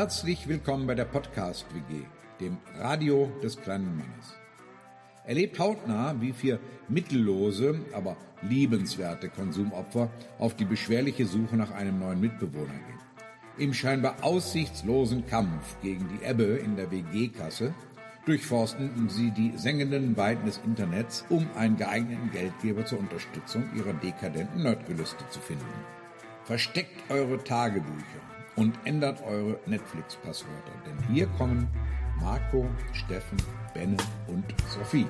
Herzlich willkommen bei der Podcast WG, dem Radio des kleinen Mannes. Erlebt hautnah, wie vier mittellose, aber liebenswerte Konsumopfer auf die beschwerliche Suche nach einem neuen Mitbewohner gehen. Im scheinbar aussichtslosen Kampf gegen die Ebbe in der WG-Kasse durchforsten sie die sengenden Weiten des Internets, um einen geeigneten Geldgeber zur Unterstützung ihrer dekadenten Nerdgelüste zu finden. Versteckt eure Tagebücher und ändert eure Netflix-Passwörter, denn hier kommen Marco, Steffen, Benne und Sophie.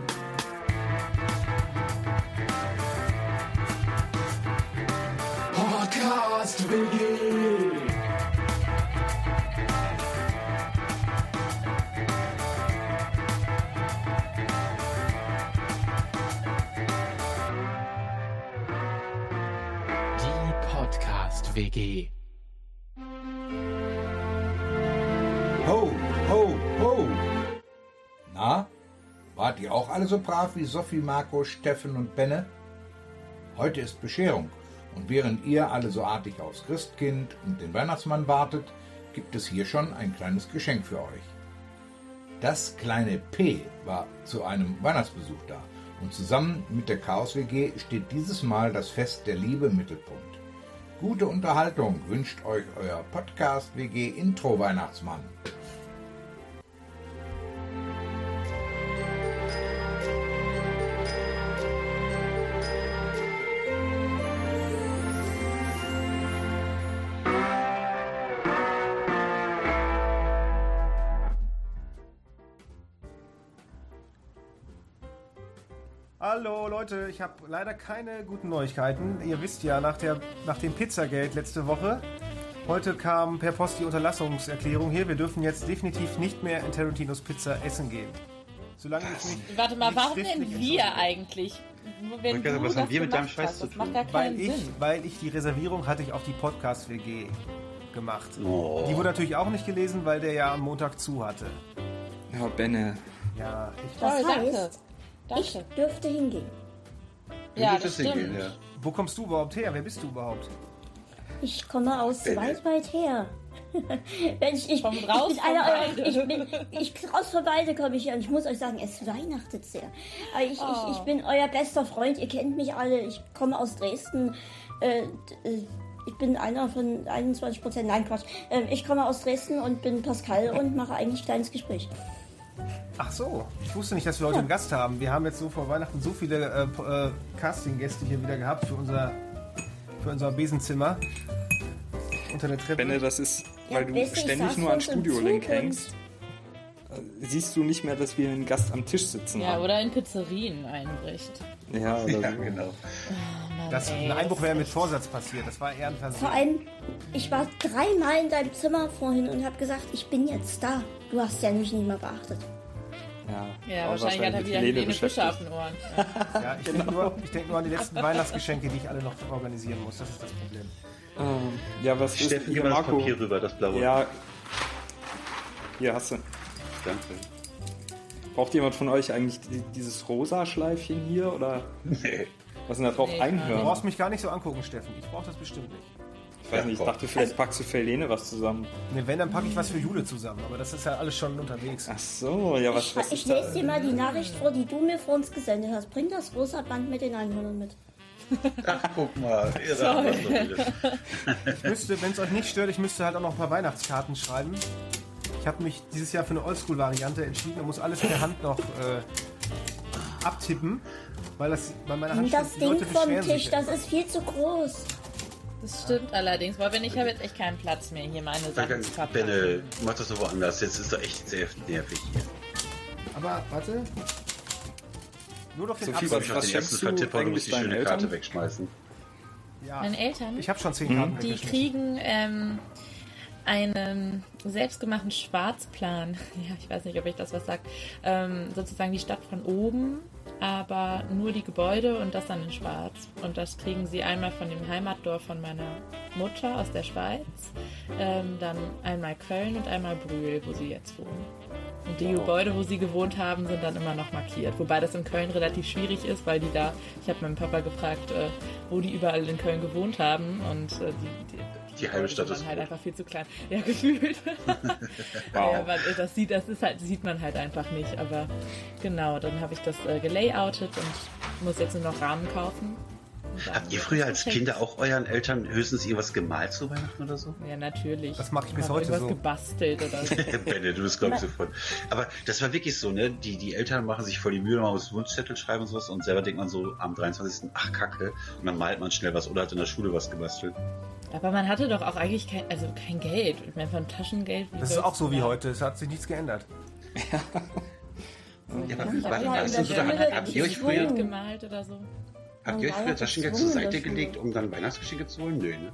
Podcast WG. Die Podcast WG. Wart ihr auch alle so brav wie Sophie, Marco, Steffen und Benne? Heute ist Bescherung und während ihr alle so artig aufs Christkind und den Weihnachtsmann wartet, gibt es hier schon ein kleines Geschenk für euch. Das kleine P war zu einem Weihnachtsbesuch da und zusammen mit der Chaos WG steht dieses Mal das Fest der Liebe im Mittelpunkt. Gute Unterhaltung wünscht euch euer Podcast WG Intro Weihnachtsmann. Hallo Leute, ich habe leider keine guten Neuigkeiten. Ihr wisst ja, nach, der, nach dem Pizzagate letzte Woche, heute kam per Post die Unterlassungserklärung hier. Wir dürfen jetzt definitiv nicht mehr in Tarantinos Pizza essen gehen. Solange ich nicht. Warte mal, warum denn wir eigentlich? Wenn du was haben wir mit deinem Scheiß hast, zu tun? Weil ich, weil ich die Reservierung hatte ich auf die Podcast-WG gemacht. Oh. Die wurde natürlich auch nicht gelesen, weil der ja am Montag zu hatte. Ja, Benne. Ja, ich, Toll, Das danke. heißt, Danke. ich dürfte hingehen. ja, Wie das stimmt. hingehen, ja. wo kommst du überhaupt her? Wer bist du überhaupt? Ich komme aus Benne. weit, weit her. Wenn ich, ich, Vom ich raus bin von einer eurer, Weide. ich bin, ich raus von beide komme ich her und ich muss euch sagen, es weihnachtet sehr. Aber ich, Oh. ich, ich bin euer bester Freund, ihr kennt mich alle, ich komme aus Dresden. Äh, äh, ich bin einer von 21 Prozent, nein Quatsch. Ich komme aus Dresden und bin Pascal und mache eigentlich ein kleines Gespräch. Ach so, ich wusste nicht, dass wir heute einen Gast haben. Wir haben jetzt so vor Weihnachten so viele äh, äh, Casting-Gäste hier wieder gehabt für unser, für unser Besenzimmer unter der Treppe. Benne, das ist, weil du ihr, ich ständig nur an Studio-Link hängst. äh, Siehst du nicht mehr, dass wir einen Gast am Tisch sitzen Ja, haben? oder in Pizzerien einbricht. Ja, oder Ja, so. genau. Mann, das, ey, ein Einbruch wäre mit Vorsatz passiert. Das war eher ein Versehen. Vor allem, ich war dreimal in deinem Zimmer vorhin und habe gesagt, ich bin jetzt da. Du hast ja nicht mal beachtet. Ja, Ja, wahrscheinlich hat er wieder Helene Fischer auf den Ohren. Ja, ich denke nur, ich denk nur an die letzten Weihnachtsgeschenke, die ich alle noch organisieren muss. Das ist das Problem. Ähm, ja, was ist Steffen, hier, gib mal das Marco? Papier rüber, das blaue. Ja. Hier hast du. Danke. Braucht jemand von euch eigentlich die, dieses rosa Schleifchen hier oder Nee. was sind da drauf? Nee, Du Einhörner? brauchst mich gar nicht so angucken, Steffen. Ich brauche das bestimmt nicht. Ich weiß nicht, ich dachte, vielleicht packst du für Helene was zusammen. Ne, wenn, dann packe ich was für Jule zusammen. Aber das ist ja alles schon unterwegs. Ach so, ja, was, Ich, was ich lese dir mal die Nachricht vor, die du mir vor uns gesendet hast. Bring das rosa Band mit den Einhörnern mit. Ach, guck mal. Ihr noch wieder. Ich müsste, wenn es euch nicht stört, ich müsste halt auch noch ein paar Weihnachtskarten schreiben. Ich habe mich dieses Jahr für eine Oldschool-Variante entschieden und muss alles per Hand noch äh, abtippen, weil das bei meiner Hand Das Ding Leute vom Tisch, das ist viel zu groß. Das stimmt allerdings, weil wenn ich habe jetzt echt keinen Platz mehr, hier meine Sachen zu. Benne, mach das doch woanders. Jetzt ist doch echt sehr nervig hier. Aber warte. Nur doch den So viel Absatz. Ich auf Was den ersten schenkst du vertippt, du musst die schöne Eltern? Karte wegschmeißen. Ja, Meine Eltern, ich habe schon zehn Karten die kriegen ähm, einen selbstgemachten Schwarzplan. Ja, ich weiß nicht, ob ich das was sagt. Ähm, sozusagen die Stadt von oben, aber nur die Gebäude und das dann in Schwarz. Und das kriegen sie einmal von dem Heimatdorf von meiner Mutter aus der Schweiz, ähm, dann einmal Köln und einmal Brühl, wo sie jetzt wohnen. Und die Gebäude, wo sie gewohnt haben, sind dann immer noch markiert. Wobei das in Köln relativ schwierig ist, weil die da, ich habe meinen Papa gefragt, äh, wo die überall in Köln gewohnt haben. Und äh, die, die, Die halbe die Stadt ist halt einfach viel zu klein. Ja, gefühlt. Wow. Ja, das sieht, das ist halt, sieht man halt einfach nicht. Aber genau, dann habe ich das äh, gelayoutet und muss jetzt nur noch Rahmen kaufen. Habt ihr früher als. Kinder auch euren Eltern höchstens irgendwas gemalt zu Weihnachten oder so? Ja, natürlich. Das mache ich bis heute irgendwas so. gebastelt oder so. Benne, du bist glaube ich sofort. Aber das war wirklich so, ne? Die, die Eltern machen sich voll die Mühe, mal aus Wunschzettel schreiben und sowas und selber denkt man so am 23. ach Kacke und dann malt man schnell was oder hat in der Schule was gebastelt. Aber man hatte doch auch eigentlich kein, also kein Geld. Ich meine, von Taschengeld. wie Das ist auch so wie heute. Es hat sich nichts geändert. Ja, aber Ja, warte ja, mal, so, da- Schule habt ihr euch früher, gemalt oder so? habt ihr euch früher ja Taschengeld zur Seite gelegt, um dann Weihnachtsgeschenke zu holen? Nö, ne?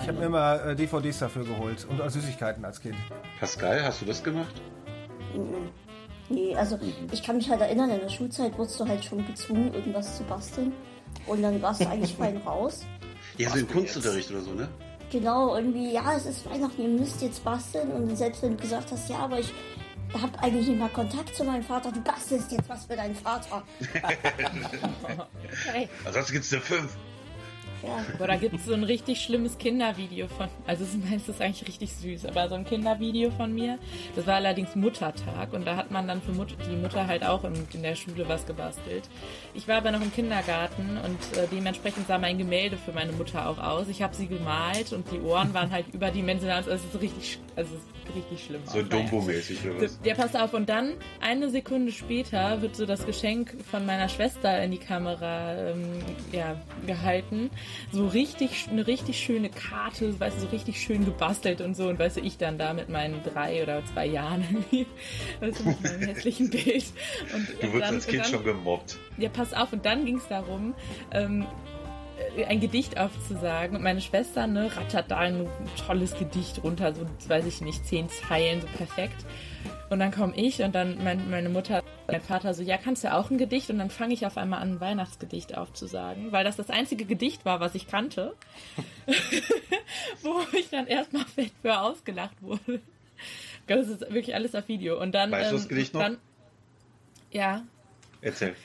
Ich habe mir immer äh, DVDs dafür geholt und Süßigkeiten als Kind. Pascal, hast du das gemacht? Nee, also ich kann mich halt erinnern, in der Schulzeit wurdest du halt schon gezwungen, irgendwas zu basteln. Und dann warst du eigentlich fein raus. Ja, so im Kunstunterricht oder so, ne? Genau, irgendwie, ja, es ist Weihnachten, ihr müsst jetzt basteln. Und selbst wenn du gesagt hast, ja, aber ich habe eigentlich nicht mal Kontakt zu meinem Vater, du bastelst jetzt was für deinen Vater. Okay. Ansonsten gibt's eine 5. Ja, Boah, da gibt es so ein richtig schlimmes Kindervideo von, also es ist eigentlich richtig süß, aber so ein Kindervideo von mir, das war allerdings Muttertag und da hat man dann für Mut die Mutter halt auch in, in der Schule was gebastelt. Ich war aber noch im Kindergarten und äh, dementsprechend sah mein Gemälde für meine Mutter auch aus. Ich habe sie gemalt und die Ohren waren halt überdimensional, also es ist richtig, also es ist richtig schlimm. So. Dumbo-mäßig oder was? Ja, pass auf. Und dann, eine Sekunde später, wird so das Geschenk von meiner Schwester in die Kamera ähm, ja, gehalten. So richtig, eine richtig schöne Karte, weißt du, so richtig schön gebastelt und so. Und weißt du, ich dann da mit meinen drei oder zwei Jahren weißt du, mit meinem hässlichen Bild. Und, Du wirst als Kind dann, schon gemobbt. ja, pass auf, und dann ging es darum, ähm, äh, ein Gedicht aufzusagen. Und meine Schwester, ne, rattert da ein tolles Gedicht runter, so, weiß ich nicht, zehn Zeilen, so perfekt. Und dann komme ich und dann mein, meine Mutter, mein Vater so, ja, kannst du auch ein Gedicht? Und dann fange ich auf einmal an, ein Weihnachtsgedicht aufzusagen, weil das das einzige Gedicht war, was ich kannte. Wo ich dann erstmal fett für ausgelacht wurde. Das ist wirklich alles auf Video. Und dann, Weißt du ähm, das Gedicht noch? Dann, ja, Erzähl.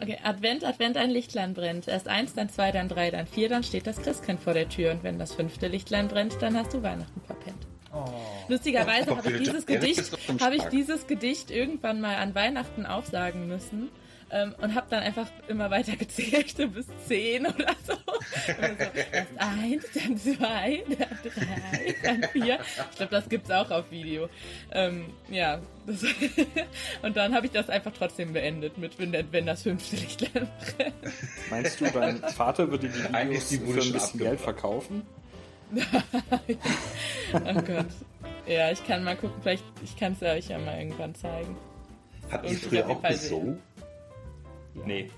Okay, Advent, Advent, ein Lichtlein brennt. Erst eins, dann zwei, dann drei, dann vier, dann steht das Christkind vor der Tür. Und wenn das fünfte Lichtlein brennt, dann hast du Weihnachten verpennt. Lustigerweise Oh, habe ich dieses Gedicht, habe ich dieses Gedicht irgendwann mal an Weihnachten aufsagen müssen ähm, und habe dann einfach immer weiter gezählt bis zehn oder so. Und so erst eins, dann zwei, dann drei, dann vier. Ich glaube, das gibt's auch auf Video. Ähm, ja, das und dann habe ich das einfach trotzdem beendet mit wenn, wenn das fünfte Lichtlein brennt. Meinst du, dein Vater würde die Eigentlich Videos die für ein bisschen Geld verkaufen? Oh Gott. Ja, ich kann mal gucken, vielleicht, ich kann es euch ja mal irgendwann zeigen. Habt ihr früher auf jeden auch Fall gesungen? Nee.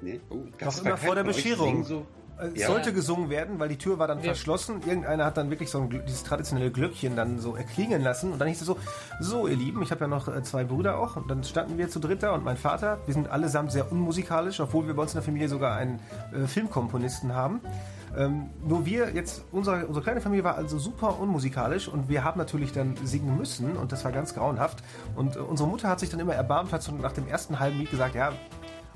Nee? Oh, Noch immer vor der Bescherung. So? Äh, Es Ja. sollte gesungen werden, weil die Tür war dann Wir- verschlossen. Irgendeiner hat dann wirklich so ein, dieses traditionelle Glöckchen dann so erklingen lassen. Und dann hieß es so, so ihr Lieben, ich habe ja noch äh, zwei Brüder auch. Und dann standen wir zu dritter und mein Vater. Wir sind allesamt sehr unmusikalisch, obwohl wir bei uns in der Familie sogar einen äh, Filmkomponisten haben. Ähm, nur wir jetzt, unsere, unsere kleine Familie war also super unmusikalisch und wir haben natürlich dann singen müssen und das war ganz grauenhaft. Und äh, unsere Mutter hat sich dann immer erbarmt, hat so nach dem ersten halben Lied gesagt, ja,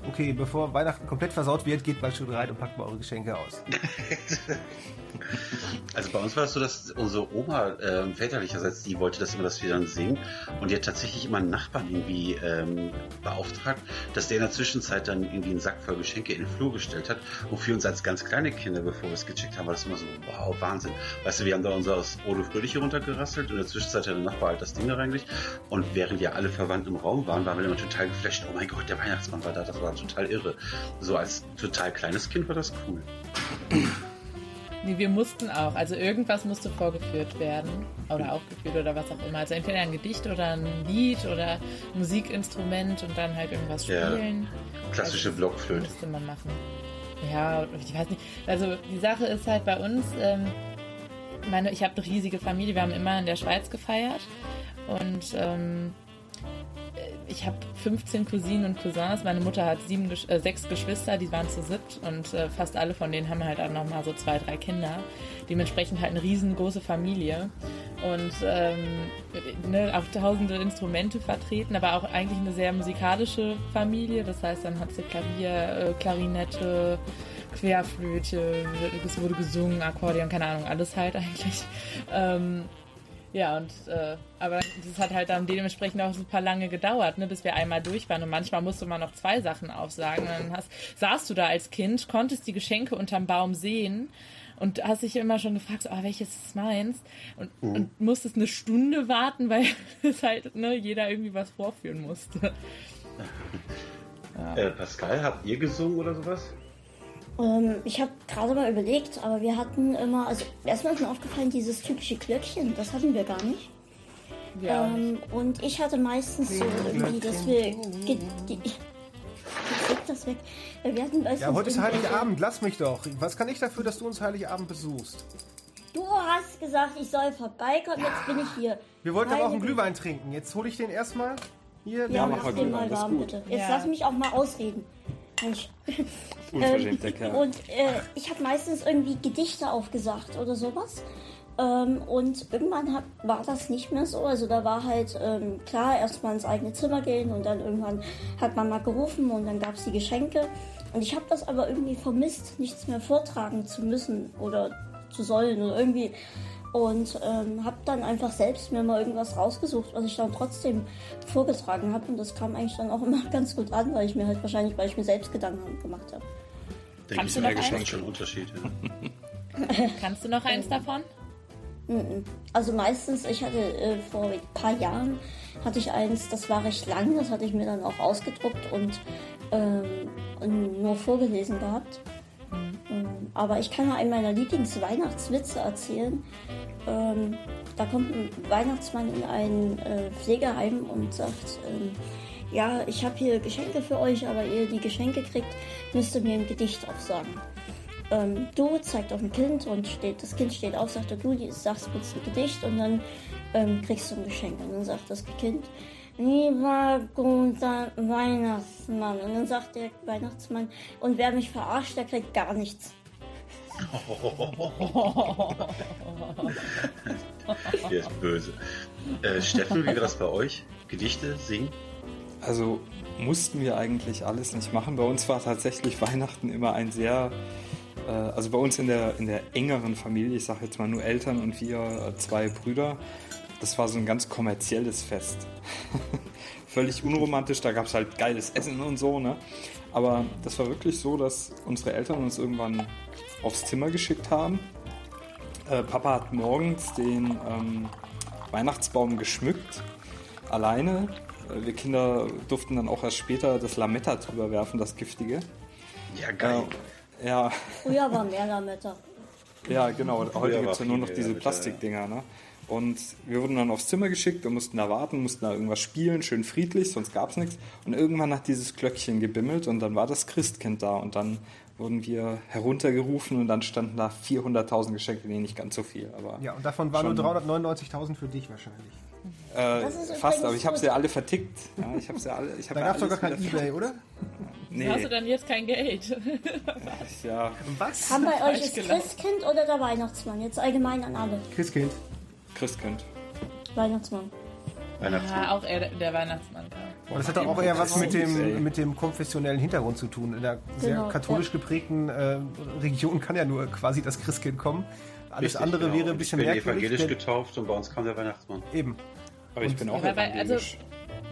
okay, bevor Weihnachten komplett versaut wird, geht mal schon rein und packt mal eure Geschenke aus. Also bei uns war es so, dass unsere Oma äh, väterlicherseits, die wollte das immer, dass wir dann singen. Und die hat tatsächlich immer einen Nachbarn irgendwie ähm, beauftragt, dass der in der Zwischenzeit dann irgendwie einen Sack voll Geschenke in den Flur gestellt hat. Und für uns als ganz kleine Kinder, bevor wir es gecheckt haben, war das immer so, wow, Wahnsinn. Weißt du, wir haben da unser Odo Fröhliche runtergerasselt und in der Zwischenzeit hat der Nachbar halt das Ding da reingelegt. Und während ja alle Verwandten im Raum waren, waren wir immer total geflasht. Oh mein Gott, der Weihnachtsmann war da, das war total irre. So als total kleines Kind war das cool. Nee, wir mussten auch. Also irgendwas musste vorgeführt werden. Oder aufgeführt oder was auch immer. Also entweder ein Gedicht oder ein Lied oder Musikinstrument und dann halt irgendwas Ja. spielen. Klassische Also, Blockflöte. Musste man machen. Ja, ich weiß nicht. Also die Sache ist halt bei uns, ähm, meine, ich habe eine riesige Familie, wir haben immer in der Schweiz gefeiert. Und ähm, ich habe 15 Cousinen und Cousins. Meine Mutter hat sieben, äh, sechs Geschwister, die waren zu siebt und äh, fast alle von denen haben halt auch nochmal so zwei, drei Kinder. Dementsprechend halt eine riesengroße Familie und ähm, ne, auch tausende Instrumente vertreten, aber auch eigentlich eine sehr musikalische Familie. Das heißt, dann hat sie Klavier, äh, Klarinette, Querflöte, es wurde gesungen, Akkordeon, keine Ahnung, alles halt eigentlich. Ähm, ja, und äh, aber das hat halt dann dementsprechend auch super lange gedauert, ne, bis wir einmal durch waren. Und manchmal musste man noch zwei Sachen aufsagen. Und dann hast, saßt du da als Kind, konntest die Geschenke unterm Baum sehen und hast dich immer schon gefragt, oh, welches ist meins? Und, und musstest eine Stunde warten, weil es halt ne, jeder irgendwie was vorführen musste. Äh, Pascal, habt ihr gesungen oder sowas? Ähm, ich habe gerade mal überlegt, aber wir hatten immer, also erstmal ist mir aufgefallen, dieses typische Glöckchen, das hatten wir gar nicht. Ja. Ähm, und ich hatte meistens so irgendwie, dass wir. Ge legt das weg. Wir hatten Ja, heute ist Heiligabend, lass mich doch. Was kann ich dafür, dass du uns Heiligabend besuchst? Du hast gesagt, ich soll vorbeikommen, jetzt bin ich hier. Wir wollten aber auch einen Glühwein trinken. Jetzt hole ich den erstmal. Hier, Ja, mach den Glühwein, mal warm, bitte. Jetzt Ja. lass mich auch mal ausreden. Mensch. Unverschämt, der Kerl. Und äh, ich habe meistens irgendwie Gedichte aufgesagt oder sowas. Ähm, und irgendwann hat, war das nicht mehr so. Also da war halt ähm, klar, erstmal ins eigene Zimmer gehen und dann irgendwann hat man mal gerufen und dann gab es die Geschenke. Und ich habe das aber irgendwie vermisst, nichts mehr vortragen zu müssen oder zu sollen oder irgendwie. Und ähm, habe dann einfach selbst mir mal irgendwas rausgesucht, was ich dann trotzdem vorgetragen habe. Und das kam eigentlich dann auch immer ganz gut an, weil ich mir halt wahrscheinlich, weil ich mir selbst Gedanken gemacht habe. Denke Kannst ich, du ist noch schon eins? schon ein Unterschied. Ja. Kannst du noch eins davon? Also meistens, ich hatte äh, vor ein paar Jahren hatte ich eins, das war recht lang, das hatte ich mir dann auch ausgedruckt und, ähm, und nur vorgelesen gehabt. Aber ich kann mal einen meiner Lieblingsweihnachtswitze erzählen. Ähm, da kommt ein Weihnachtsmann in ein äh, Pflegeheim und sagt, ähm, ja, ich habe hier Geschenke für euch, aber ihr die Geschenke kriegt, müsst ihr mir ein Gedicht aufsagen ähm, du zeigt auf ein Kind und steht, das Kind steht auf, sagt du sagst kurz ein Gedicht und dann ähm, kriegst du ein Geschenk. Und dann sagt das Kind, lieber guter Weihnachtsmann. Und dann sagt der Weihnachtsmann, und wer mich verarscht, der kriegt gar nichts. Der ist böse. Äh, Steffen, wie war das bei euch? Gedichte, singen? Also mussten wir eigentlich alles nicht machen. Bei uns war tatsächlich Weihnachten immer ein sehr, äh, also bei uns in der, in der engeren Familie, ich sage jetzt mal nur Eltern und wir äh, zwei Brüder, das war so ein ganz kommerzielles Fest. Völlig unromantisch, da gab es halt geiles Essen und so, ne? Aber das war wirklich so, dass unsere Eltern uns irgendwann aufs Zimmer geschickt haben. Äh, Papa hat morgens den ähm, Weihnachtsbaum geschmückt, alleine. Äh, Wir Kinder durften dann auch erst später das Lametta drüber werfen, das giftige. Ja, geil. Äh, ja, Früher war mehr Lametta. ja, genau. Heute gibt es ja nur noch diese Lametta, Plastikdinger. Ne? Und wir wurden dann aufs Zimmer geschickt und mussten da warten, mussten da irgendwas spielen, schön friedlich, sonst gab es nichts. Und irgendwann hat dieses Glöckchen gebimmelt und dann war das Christkind da und dann wurden wir heruntergerufen und dann standen da 400.000 Geschenke, nee, nicht ganz so viel, aber Ja, und davon waren nur 399.000 für dich wahrscheinlich. Das ist äh, fast, aber ich habe sie ja alle vertickt. Ja, ich habe sie alle, ich habe Da ja gab es doch gar kein Ebay, oder? Nee, Hast du dann jetzt kein Geld? ja, Was? Kam bei euch das. Christkind oder der Weihnachtsmann? Jetzt allgemein an alle. Christkind. Christkind. Weihnachtsmann. Weihnachtsmann. ja, auch eher der Weihnachtsmann. Und das hat doch auch eher was mit dem, mit dem konfessionellen Hintergrund zu tun. In der sehr Genau, katholisch ja. geprägten äh, Region kann ja nur quasi das Christkind kommen. Alles Richtig, andere genau. wäre ein Und bisschen Ich bin merkwürdig. evangelisch denn- getauft und bei uns kam der Weihnachtsmann. Eben. Aber ich bin auch also, evangelisch.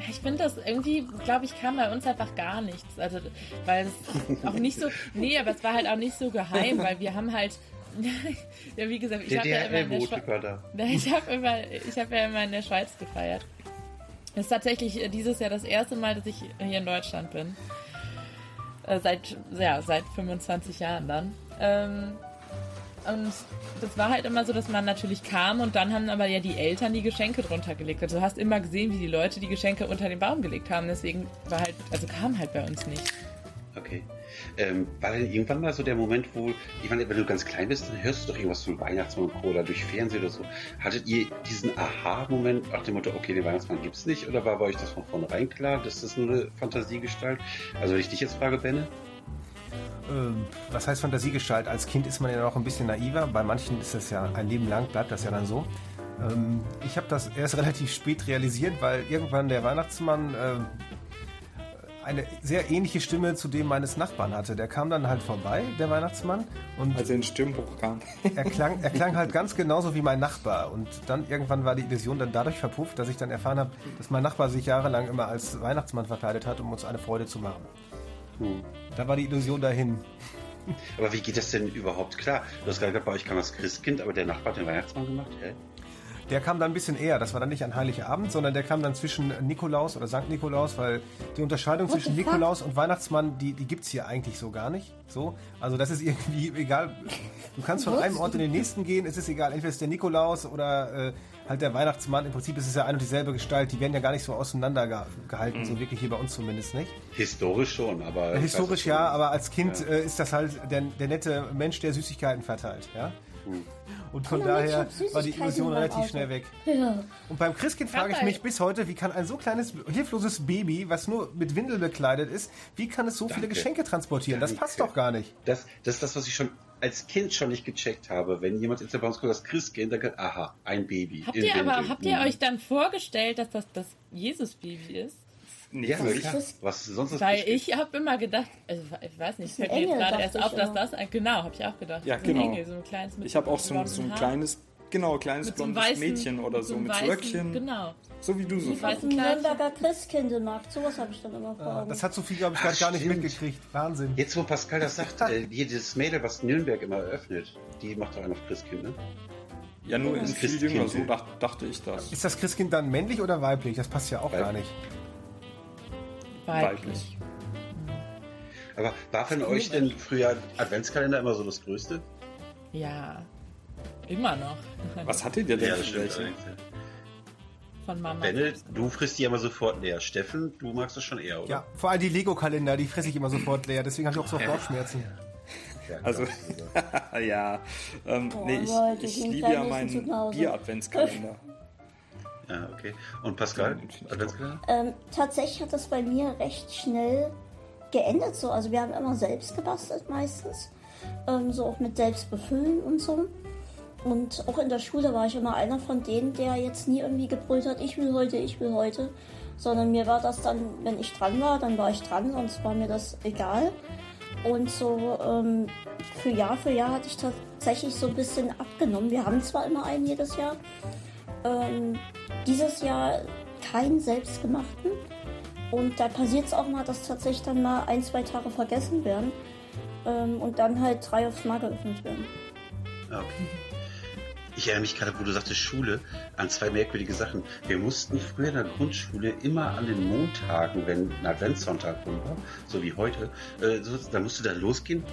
ich finde das irgendwie, glaube ich, kam bei uns einfach gar nichts. Also, weil es auch nicht so, nee, aber es war halt auch nicht so geheim, weil wir haben halt, ja, wie gesagt, ich habe ja immer in der ich immer, ich habe ja immer in der Schweiz gefeiert. Das ist tatsächlich äh, dieses Jahr das erste Mal, dass ich hier in Deutschland bin. Äh, seit, ja, seit 25 Jahren dann. Ähm, und das war halt immer so, dass man natürlich kam und dann haben aber ja die Eltern die Geschenke drunter gelegt. Also du hast immer gesehen, wie die Leute die Geschenke unter den Baum gelegt haben. Deswegen war halt, also kam halt bei uns nicht. Okay. Ähm, war denn irgendwann mal so der Moment, wo, ich meine, wenn du ganz klein bist, dann hörst du doch irgendwas zu Weihnachtsmann oder durch Fernsehen oder so. Hattet ihr diesen Aha-Moment nach dem Motto, okay, den Weihnachtsmann gibt's nicht? Oder war bei euch das von vornherein klar, dass das nur eine Fantasiegestalt? Also wenn ich dich jetzt frage, Benne? Ähm, was heißt Fantasiegestalt? Als Kind ist man ja noch ein bisschen naiver. Bei manchen ist das ja ein Leben lang, bleibt das ja dann so. Ähm, ich habe das erst relativ spät realisiert, weil irgendwann der Weihnachtsmann äh, eine sehr ähnliche Stimme zu dem meines Nachbarn hatte. Der kam dann halt vorbei, der Weihnachtsmann, und Als er in Stimmbruch kam. er klang, er klang halt ganz genauso wie mein Nachbar. Und dann irgendwann war die Illusion dann dadurch verpufft, dass ich dann erfahren habe, dass mein Nachbar sich jahrelang immer als Weihnachtsmann verkleidet hat, um uns eine Freude zu machen. Da war die Illusion dahin. Aber wie geht das denn überhaupt klar? Du hast gerade gesagt, bei euch kam das Christkind, aber der Nachbar hat den Weihnachtsmann gemacht? Hä? Der kam dann ein bisschen eher. Das war dann nicht an Heiligabend, sondern der kam dann zwischen Nikolaus oder Sankt Nikolaus, weil die Unterscheidung What zwischen? Nikolaus und Weihnachtsmann, die, die gibt's hier eigentlich so gar nicht. So. Also das ist irgendwie egal. Du kannst von einem Ort in den nächsten gehen, es ist egal. Entweder ist der Nikolaus oder äh, halt der Weihnachtsmann. Im Prinzip ist es ja eine und dieselbe Gestalt. Die werden ja gar nicht so auseinander ge gehalten, so wirklich hier bei uns zumindest nicht. Historisch schon, aber. weiß Historisch ja, aber als Kind Ja. äh, ist das halt der, der nette Mensch, der Süßigkeiten verteilt. Ja? Und von daher war die Illusion relativ Auto. schnell weg. Ja. Und beim Christkind frage ich mich bis heute, wie kann ein so kleines, hilfloses Baby, was nur mit Windel bekleidet ist, wie kann es so viele Danke. Geschenke transportieren? Das Danke. passt doch gar nicht. Das, das ist das, was ich schon als Kind schon nicht gecheckt habe. Wenn jemand jetzt bei uns kommt, das Christkind, dann sagt, aha, ein Baby. Habt ihr aber, habt ihr Mhm. euch dann vorgestellt, dass das das Jesus-Baby ist? Nee, Ja, wirklich. Was ist sonst das Weil Christkind? ich habe immer gedacht, also ich weiß nicht, es ein fällt mir jetzt gerade erst ich auf, dass das ein, genau, habe ich auch gedacht. Ja, so genau. Ein Engel, so ein kleines mit Ich habe auch so, ein- so ein kleines, genau, kleines Mit so blondes weißen- Mädchen oder so, einem mit so weißen- Röckchen. Genau. So wie du so. Weißen dem Kleidchen. Nürnberger Christkindlmarkt, sowas habe ich dann immer vor Augen. Das hat Sophie, glaube ich, Ach, gerade gar nicht mitgekriegt. Wahnsinn. Jetzt, wo Pascal das sagt, äh, jedes Mädel, was Nürnberg immer eröffnet, die macht doch einen auf Christkind, ne? Ja, nur in Das viel jünger, so dach, dachte ich das. Ist das Christkind dann männlich oder weiblich? Das passt ja auch Weiblich. gar nicht. Weiblich. Aber war von euch denn früher Adventskalender immer so das Größte? Ja. Immer noch. Was hattet ihr denn Ja, für das stimmt. Von Mama. Benne, du frisst die immer sofort leer. Steffen, du magst das schon eher, oder? Ja, vor allem die Lego-Kalender, die fresse ich immer sofort leer. Deswegen habe ich auch so Bauchschmerzen. Ja, Also, ja. Ähm, Boah, nee, ich, Leute, ich die liebe ja meinen. Bier-Adventskalender. Ja, okay. Und Pascal? Ähm, tatsächlich hat das bei mir recht schnell geendet so. Also wir haben immer selbst gebastelt meistens. Ähm, so auch mit selbst befüllen und so. Und auch in der Schule war ich immer einer von denen, der jetzt nie irgendwie gebrüllt hat, ich will heute, ich will heute. Sondern mir war das dann, wenn ich dran war, dann war ich dran, sonst war mir das egal. Und so ähm, für Jahr für Jahr hatte ich tatsächlich so ein bisschen abgenommen. Wir haben zwar immer einen jedes Jahr, ähm, dieses Jahr keinen selbstgemachten. Und da passiert es auch mal, dass tatsächlich dann mal ein, zwei Tage vergessen werden ähm, und dann halt drei aufs Mal geöffnet werden. Ah, Okay. Ich erinnere mich gerade, wo du sagtest Schule, an zwei merkwürdige Sachen. Wir mussten früher in der Grundschule immer an den Montagen, wenn ein Adventssonntag rum war, so wie heute, äh, so, da musste da losgehen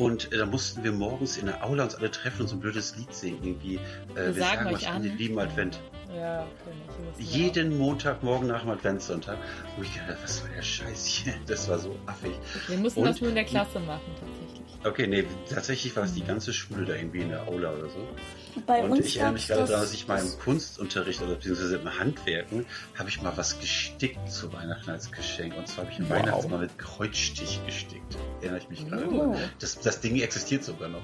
und äh, da mussten wir morgens in der Aula uns alle treffen und so ein blödes Lied singen. Irgendwie, äh, wir, sagen euch was an. den lieben Advent. Ja, kenn ich. Jeden Montagmorgen nach dem Adventssonntag. Wo ich gedacht, was war der Scheiß hier? Das war so affig. Wir mussten Und- das nur in der Klasse machen, tatsächlich. Okay, nee, tatsächlich war es die ganze Schule da irgendwie in der Aula oder so. Bei Und uns ich erinnere mich gab's gerade daran, das- dass ich mal im Kunstunterricht oder beziehungsweise im Handwerken habe ich mal was gestickt zu Weihnachten als Geschenk. Und zwar habe ich einen Wow. Weihnachtsmann mit Kreuzstich gestickt. Erinnere ich mich gerade. Oh. Das, das Ding existiert sogar noch.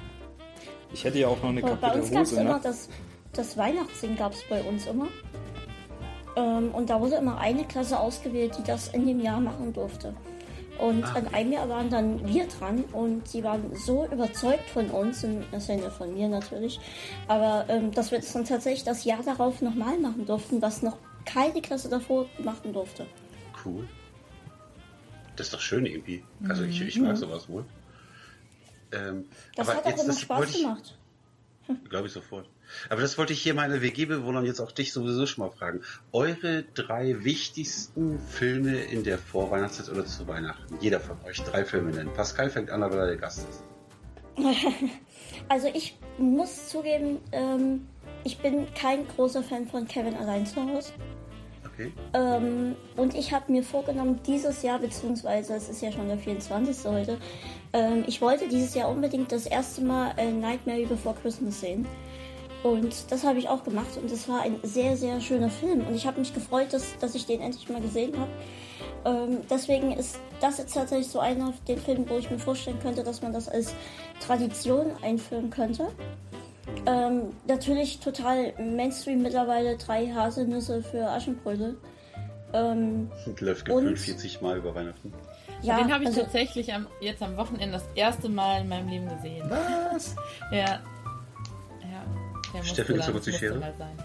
Ich hätte ja auch noch eine Bei kaputte uns gab es Hose, immer ne? das, das Weihnachtssingen gab es bei uns immer. Ähm, und da wurde immer eine Klasse ausgewählt, die das in dem Jahr machen durfte. Und Ah, an einem Jahr waren dann wir dran und sie waren so überzeugt von uns, im Sinne von mir natürlich, aber ähm, dass wir das dann tatsächlich das Jahr darauf nochmal machen durften, was noch keine Klasse davor machen durfte. Cool. Das ist doch schön irgendwie. Also ich, ich mag sowas wohl. Ähm, Mhm. Das aber hat auch immer Spaß gemacht. Glaube ich sofort. Aber das wollte ich hier meine WG-Bewohner und jetzt auch dich sowieso schon mal fragen. Eure drei wichtigsten Filme in der Vorweihnachtszeit oder zu Weihnachten. Jeder von euch drei Filme nennen. Pascal fängt an, weil er der Gast ist. Also ich muss zugeben, ähm, ich bin kein großer Fan von Kevin allein zu Hause. Okay. Ähm, und ich habe mir vorgenommen, dieses Jahr, beziehungsweise es ist ja schon der 24. heute, ähm, ich wollte dieses Jahr unbedingt das erste Mal äh, Nightmare Before Christmas sehen. Und das habe ich auch gemacht und es war ein sehr, sehr schöner Film. Und ich habe mich gefreut, dass, dass ich den endlich mal gesehen habe. Ähm, deswegen ist das jetzt tatsächlich so einer der Filme, wo ich mir vorstellen könnte, dass man das als Tradition einführen könnte. Ähm, natürlich total Mainstream mittlerweile drei Haselnüsse für Aschenbrödel. Ähm, Läuft gefühlt Und- 40 Mal über Weihnachten. Ja, Den habe ich also- tatsächlich am, jetzt am Wochenende das erste Mal in meinem Leben gesehen. Was? Ja. Ja. Steffen, kurz die musste Schere? mal sein.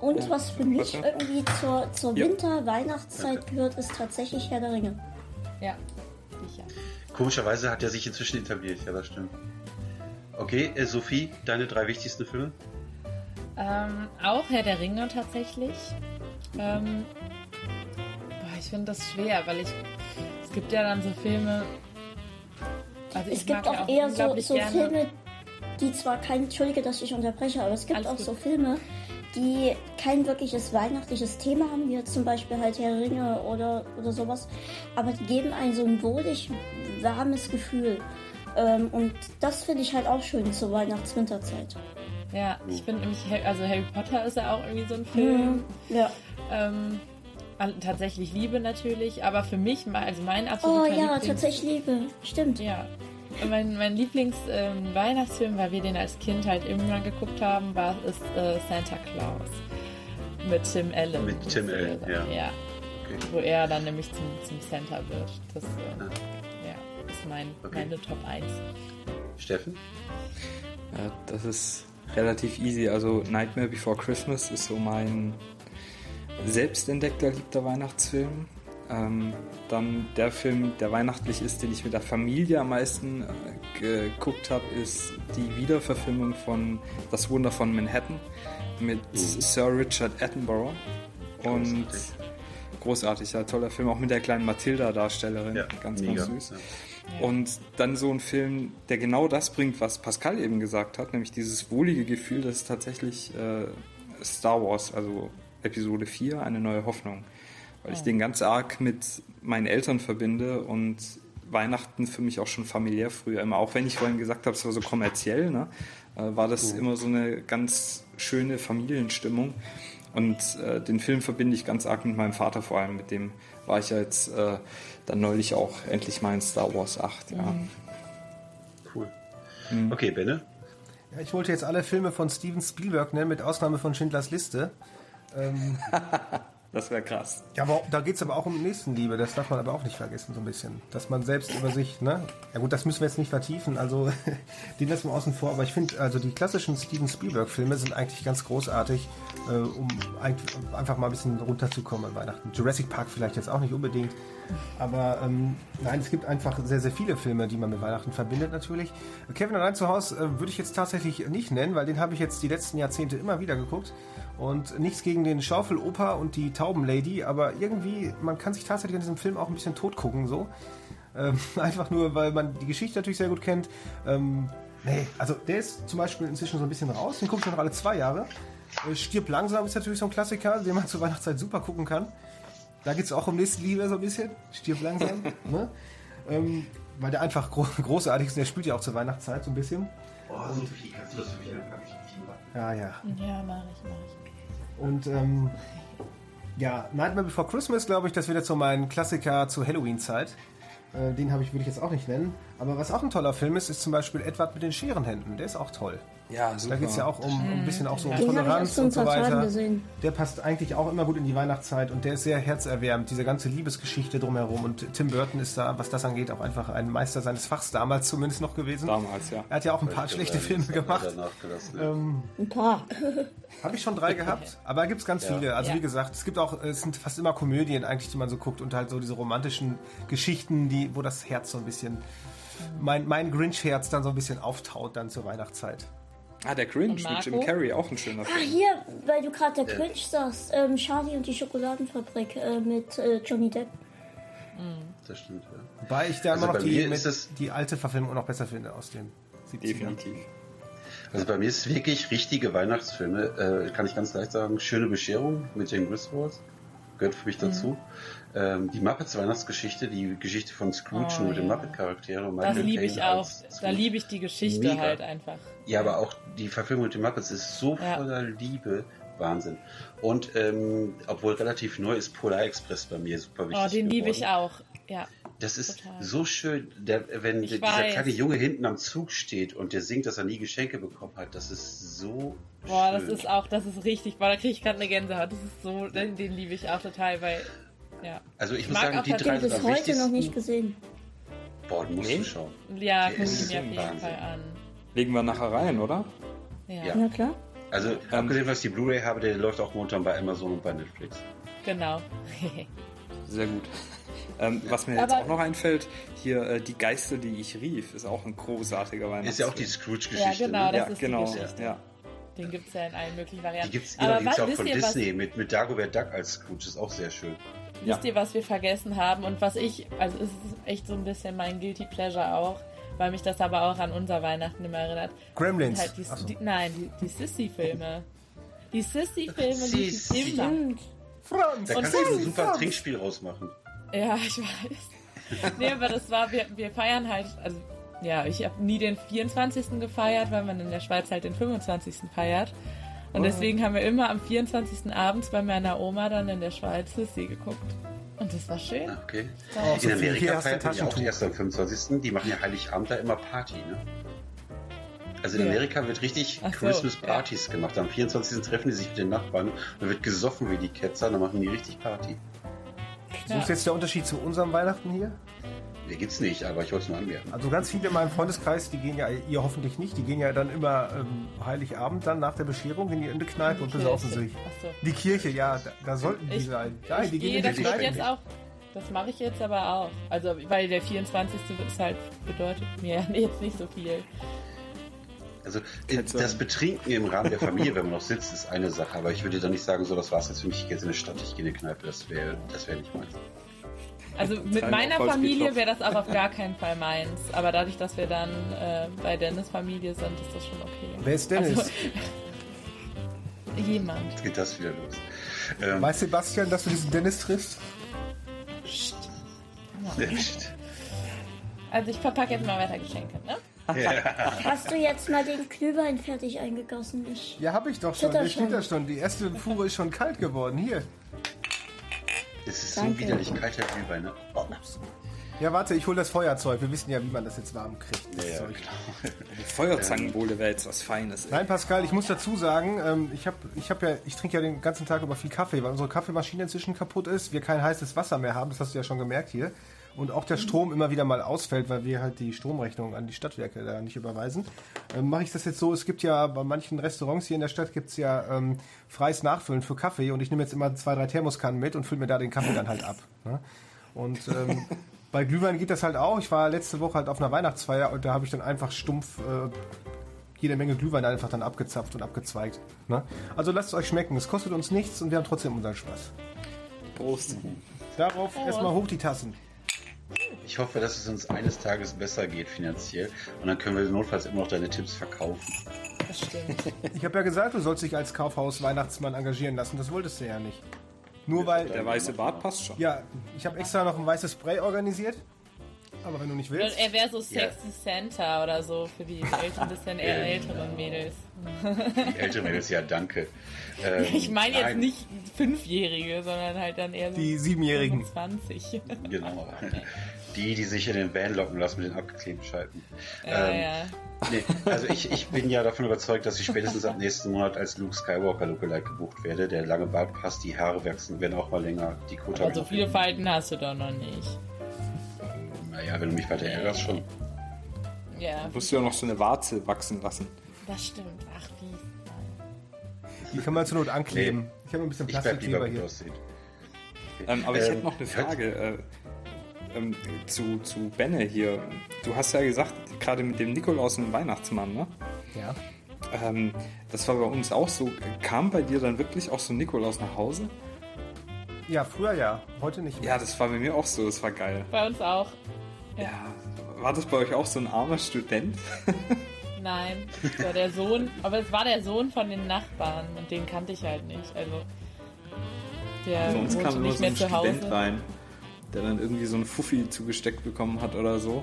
Und was für mich irgendwie zur, zur Ja. Winter-Weihnachtszeit gehört, ist tatsächlich Herr der Ringe. Ja, sicher. Komischerweise hat er sich inzwischen etabliert, ja, das stimmt. Okay, äh, Sophie, deine drei wichtigsten Filme? Ähm, auch Herr der Ringe tatsächlich. Ähm, boah, ich finde das schwer, weil ich. Es gibt ja dann so Filme. Also Es ich gibt mag ja auch eher so, so Filme, die zwar kein, entschuldige, dass ich unterbreche, aber es gibt Alles auch gut. so Filme, die kein wirkliches weihnachtliches Thema haben, wie jetzt zum Beispiel halt Herr der Ringe oder, oder sowas, aber die geben ein symbolisch warmes Gefühl. Ähm, und das finde ich halt auch schön zur Weihnachts-Winterzeit. Ja, ich finde nämlich, also Harry Potter ist ja auch irgendwie so ein Film. Ja. Ähm, tatsächlich Liebe natürlich, aber für mich, mein- also mein Oh absoluter ja, Lieblings- tatsächlich Liebe. Stimmt. Ja. Mein, mein Lieblings-Weihnachtsfilm, weil wir den als Kind halt irgendwann geguckt haben, war ist äh, Santa Claus. Mit Tim Allen. Mit Tim Allen, ja. ja. Okay. Wo er dann nämlich zum, zum Santa wird. Das äh, ja, mein, Okay. meine Top 1. Steffen? Ja, das ist relativ easy. Also Nightmare Before Christmas ist so mein selbstentdeckter liebter Weihnachtsfilm. Ähm, dann der Film, der weihnachtlich ist, den ich mit der Familie am meisten äh, geguckt habe, ist die Wiederverfilmung von Das Wunder von Manhattan mit Sir Richard Attenborough. Und Großartig. großartig, ja, toller Film, auch mit der kleinen Matilda-Darstellerin. Ja, ganz, mega. ganz süß. Ja. Und dann so ein Film, der genau das bringt, was Pascal eben gesagt hat, nämlich dieses wohlige Gefühl, das ist tatsächlich äh, Star Wars, also Episode 4, eine neue Hoffnung. Weil ich den ganz arg mit meinen Eltern verbinde und Weihnachten für mich auch schon familiär früher immer, auch wenn ich vorhin gesagt habe, es war so kommerziell, ne, äh, war das immer so eine ganz schöne Familienstimmung. Und äh, den Film verbinde ich ganz arg mit meinem Vater vor allem. Mit dem war ich ja jetzt äh, dann neulich auch endlich mal in Star Wars 8. Ja. Cool. Mhm. Okay, Benne? Ja, ich wollte jetzt alle Filme von Steven Spielberg nennen, mit Ausnahme von Schindlers Liste. Ähm, Das wäre krass. ja, aber da geht es aber auch um Nächstenliebe, das darf man aber auch nicht vergessen, so ein bisschen. Dass man selbst über sich, ne? Ja gut, das müssen wir jetzt nicht vertiefen, also den lassen wir außen vor, aber ich finde, also die klassischen Steven Spielberg-Filme sind eigentlich ganz großartig, äh, um eigentlich einfach mal ein bisschen runterzukommen an Weihnachten. Jurassic Park vielleicht jetzt auch nicht unbedingt, aber ähm, nein, es gibt einfach sehr, sehr viele Filme, die man mit Weihnachten verbindet natürlich. Kevin allein zu Hause äh, würde ich jetzt tatsächlich nicht nennen, weil den habe ich jetzt die letzten Jahrzehnte immer wieder geguckt. Und nichts gegen den Schaufeloper und die Taubenlady, aber irgendwie, man kann sich tatsächlich in diesem Film auch ein bisschen tot gucken, so. Ähm, einfach nur, weil man die Geschichte natürlich sehr gut kennt. Ähm, nee, also der ist zum Beispiel inzwischen so ein bisschen raus, den gucke ich noch alle zwei Jahre. Äh, Stirb langsam ist natürlich so ein Klassiker, den man zur Weihnachtszeit super gucken kann. Da geht es auch um Nächstenliebe so ein bisschen. Stirb langsam. ne? ähm, weil der einfach gro großartig ist, der spielt ja auch zur Weihnachtszeit so ein bisschen. Oh, Sophie, kannst du das für mich anpacken? Ja, ja. Ja, mach ich, mach ich. Und ähm, ja, Nightmare Before Christmas, glaube ich, das wird jetzt so mein Klassiker zur Halloween-Zeit. Äh, den habe ich, würde ich jetzt auch nicht nennen. Aber was auch ein toller Film ist, ist zum Beispiel Edward mit den Scherenhänden. Der ist auch toll. Ja, super. Da geht es ja auch um, um ein bisschen auch so um Toleranz und so weiter. gesehen. Der passt eigentlich auch immer gut in die Weihnachtszeit und der ist sehr herzerwärmend. Diese ganze Liebesgeschichte drumherum. Und Tim Burton ist da, was das angeht, auch einfach ein Meister seines Fachs damals zumindest noch gewesen. Damals, ja. Er hat ja auch ein paar schlechte Filme gemacht. Ähm, Ein paar. Habe ich schon drei gehabt, aber da gibt es ganz viele. Also Ja. wie gesagt, es gibt auch, es sind fast immer Komödien eigentlich, die man so guckt und halt so diese romantischen Geschichten, die, wo das Herz so ein bisschen, mein, mein Grinch-Herz dann so ein bisschen auftaut dann zur Weihnachtszeit. Ah, der Grinch mit Jim? Carrey, auch ein schöner Ah, Film. hier, weil du gerade der Grinch sagst, ähm, Charlie und die Schokoladenfabrik äh, mit äh, Johnny Depp. Das stimmt, ja. Wobei ich da Also immer noch bei die, mir mit, die alte Verfilmung noch besser finde aus den 70ern. Definitiv. Also bei mir ist es wirklich richtige Weihnachtsfilme, äh, kann ich ganz leicht sagen. Schöne Bescherung mit Jane Griswold, gehört für mich dazu. Ähm, die Muppets Weihnachtsgeschichte, die Geschichte von Scrooge Oh, und mit den ja. Muppet-Charakteren. und Das liebe ich auch. Da liebe ich die Geschichte Mega. halt einfach. Ja, aber auch die Verfilmung mit den Muppets ist so Ja. voller Liebe. Wahnsinn. Und ähm, obwohl relativ neu ist Polar Express bei mir super wichtig. Oh, den liebe ich auch. Ja. Das ist Total. so schön, der, wenn Ich dieser weiß. kleine Junge hinten am Zug steht und der singt, dass er nie Geschenke bekommen hat. Das ist so Boah, das schön. ist auch, das ist richtig. Boah, da kriege ich gerade eine Gänsehaut. Das ist so, den, den liebe ich auch total, weil, ja. Also ich, Ich muss mag sagen, die Ich drei habe bis sind am heute noch nicht gesehen. Boah, du musst Nee? du schauen. Ja, guck ihn mir auf jeden Wahnsinn. Fall an. Legen wir nachher rein, oder? Ja, Ja. Na klar. Also, abgesehen, was ich die Blu-ray habe, der läuft auch momentan bei Amazon und bei Netflix. genau. Sehr gut. Ähm, was mir jetzt Aber- auch noch einfällt, hier äh, Die Geister, die ich rief, ist auch ein großartiger Weihnachtsfilm. Ist ja auch die Scrooge-Geschichte. Ja, genau, ne? das ja, ist die genau. Geschichte. Ja. Den gibt es ja in allen möglichen Die Varianten. genau, Aber die gibt's ja wa- auch von was, Disney mit, mit Dagobert Duck als Scrooge. Ist auch sehr schön. Wisst ihr, was wir vergessen haben und was ich, also es ist echt so ein bisschen mein Guilty Pleasure auch, weil mich das aber auch an unser Weihnachten immer erinnert. Gremlins. Halt die, so. die, nein, die, die Sissy-Filme. Die Sissy-Filme liefen Sissy. immer. Franz! Da Und kannst du ein Franz, super Franz. Trinkspiel rausmachen. Ja, ich weiß. nee, aber das war, wir, wir feiern halt, also ja, ich habe nie den 24. gefeiert, weil man in der Schweiz halt den 25. feiert. Und deswegen haben wir immer am 24. abends bei meiner Oma dann in der Schweiz Sissy geguckt. Und das war schön. Okay. Oh, In Amerika man ja auch erst am 25. Die machen ja Heiligabend da immer Party, ne? Also in Ja. Amerika wird richtig Ach so, Christmas ja. Partys gemacht. Am 24. treffen die sich mit den Nachbarn und wird gesoffen wie die Ketzer, dann machen die richtig Party. So ist jetzt der Unterschied zu unserem Weihnachten hier. Nee, gibt's nicht, aber ich wollte es nur anmerken. Also ganz viele in meinem Freundeskreis, die gehen ja, ihr hoffentlich nicht, die gehen ja dann immer ähm, Heiligabend dann nach der Bescherung in die in die Kneipe und besaufen sich. So. Die Kirche, ja, da, da sollten die Ich- sein. Nein, ich die gehen gehe, in das die mache ich Kneipe. jetzt auch. Das mache ich jetzt aber auch. Also, weil der 24. ist halt, bedeutet mir jetzt nicht so viel. Also äh, das Betrinken im Rahmen der Familie, wenn man noch sitzt, ist eine Sache. Aber ich würde dann nicht sagen, so das war's jetzt für mich, ich gehe jetzt in eine Stadt, ich gehe in eine Kneipe. Das wäre das wäre nicht meins. Also mit meiner Familie wäre das auch auf gar keinen Fall meins. Aber dadurch, dass wir dann äh, bei Dennis Familie sind, ist das schon okay. Wer ist Dennis? Also, jemand. Jetzt geht das wieder los. Ähm, Weiß Sebastian, dass du diesen Dennis triffst? Also ich verpacke jetzt mal weiter Geschenke, ne? Hast du jetzt mal den Glühwein fertig eingegossen? Ich, Ja, hab ich doch schon. Der steht da schon. Die erste Fuhre ist schon kalt geworden. Hier. Es ist so Danke. widerlich kalter Glühwein, ne? Oh, Ja, warte, ich hole das Feuerzeug. Wir wissen ja, wie man das jetzt warm kriegt. Das ja, ja, Zeug. genau. Die Feuerzangenbowle wäre jetzt was Feines. Nein, Pascal, ich muss dazu sagen, ähm, ich habe ich hab ja, ich trinke ja den ganzen Tag über viel Kaffee, weil unsere Kaffeemaschine inzwischen kaputt ist, wir kein heißes Wasser mehr haben, das hast du ja schon gemerkt hier. Und auch der Strom immer wieder mal ausfällt, weil wir halt die Stromrechnung an die Stadtwerke da nicht überweisen. Ähm, Mache ich das jetzt so, es gibt ja bei manchen Restaurants hier in der Stadt gibt's ja ähm, freies Nachfüllen für Kaffee und ich nehme jetzt immer zwei, drei Thermoskannen mit und fülle mir da den Kaffee dann halt ab. Ne? Und ähm, bei Glühwein geht das halt auch. Ich war letzte Woche halt auf einer Weihnachtsfeier und da habe ich dann einfach stumpf äh, jede Menge Glühwein einfach dann abgezapft und abgezweigt. Ne? Also lasst es euch schmecken. Es kostet uns nichts und wir haben trotzdem unseren Spaß. Prost. Darauf erstmal hoch die Tassen. Ich hoffe, dass es uns eines Tages besser geht finanziell und dann können wir notfalls immer noch deine Tipps verkaufen. Das stimmt. Ich habe ja gesagt, du sollst dich als Kaufhaus Weihnachtsmann engagieren lassen. Das wolltest du ja nicht. Nur weil. Der weiße Bart passt schon. Ja, ich habe extra noch ein weißes Spray organisiert. Aber wenn du nicht willst. Er wäre so sexy Santa oder so für die älteren, bisschen eher Ähm, älteren Mädels. Die ältere Mädels, ja, danke. Ähm, Ich meine jetzt nein, nicht Fünfjährige, sondern halt dann eher so Die Siebenjährigen. 20. Genau. Die, die sich in den Van locken lassen mit den abgeklebten Schalten. Ja, Ähm, ja. Nee, also ich, ich bin ja davon überzeugt, dass ich spätestens ab nächsten Monat als Luke Skywalker Lookalike gebucht werde. Der lange Bart passt, die Haare wachsen, werden auch mal länger. Die Kutte Aber so viele Falten hast du doch noch nicht. Naja, wenn du mich weiter ärgerst, schon. Ja, Musst du ja noch so eine Warze wachsen lassen. das stimmt. Ach, wie. Die kann man zur Not ankleben. Ich habe ein bisschen Ich Plastikkleber hier. aussehen. Ähm, aber ich Ähm, hätte noch eine Frage äh, ähm, zu, zu Benne hier. Du hast ja gesagt, gerade mit dem Nikolaus und dem Weihnachtsmann, ne? Ja. Ähm, das war bei uns auch so. Kam bei dir dann wirklich auch so ein Nikolaus nach Hause? ja, früher ja. Heute nicht mehr. Ja, das war bei mir auch so. Das war geil. Bei uns auch. Ja. War das bei euch auch so ein armer Student? Nein, das war der Sohn, aber es war der Sohn von den Nachbarn und den kannte ich halt nicht. Also der Bei uns wohnte kam nicht so ein mehr zu Hause. Student rein, der dann irgendwie so ein Fuffi zugesteckt bekommen hat oder so.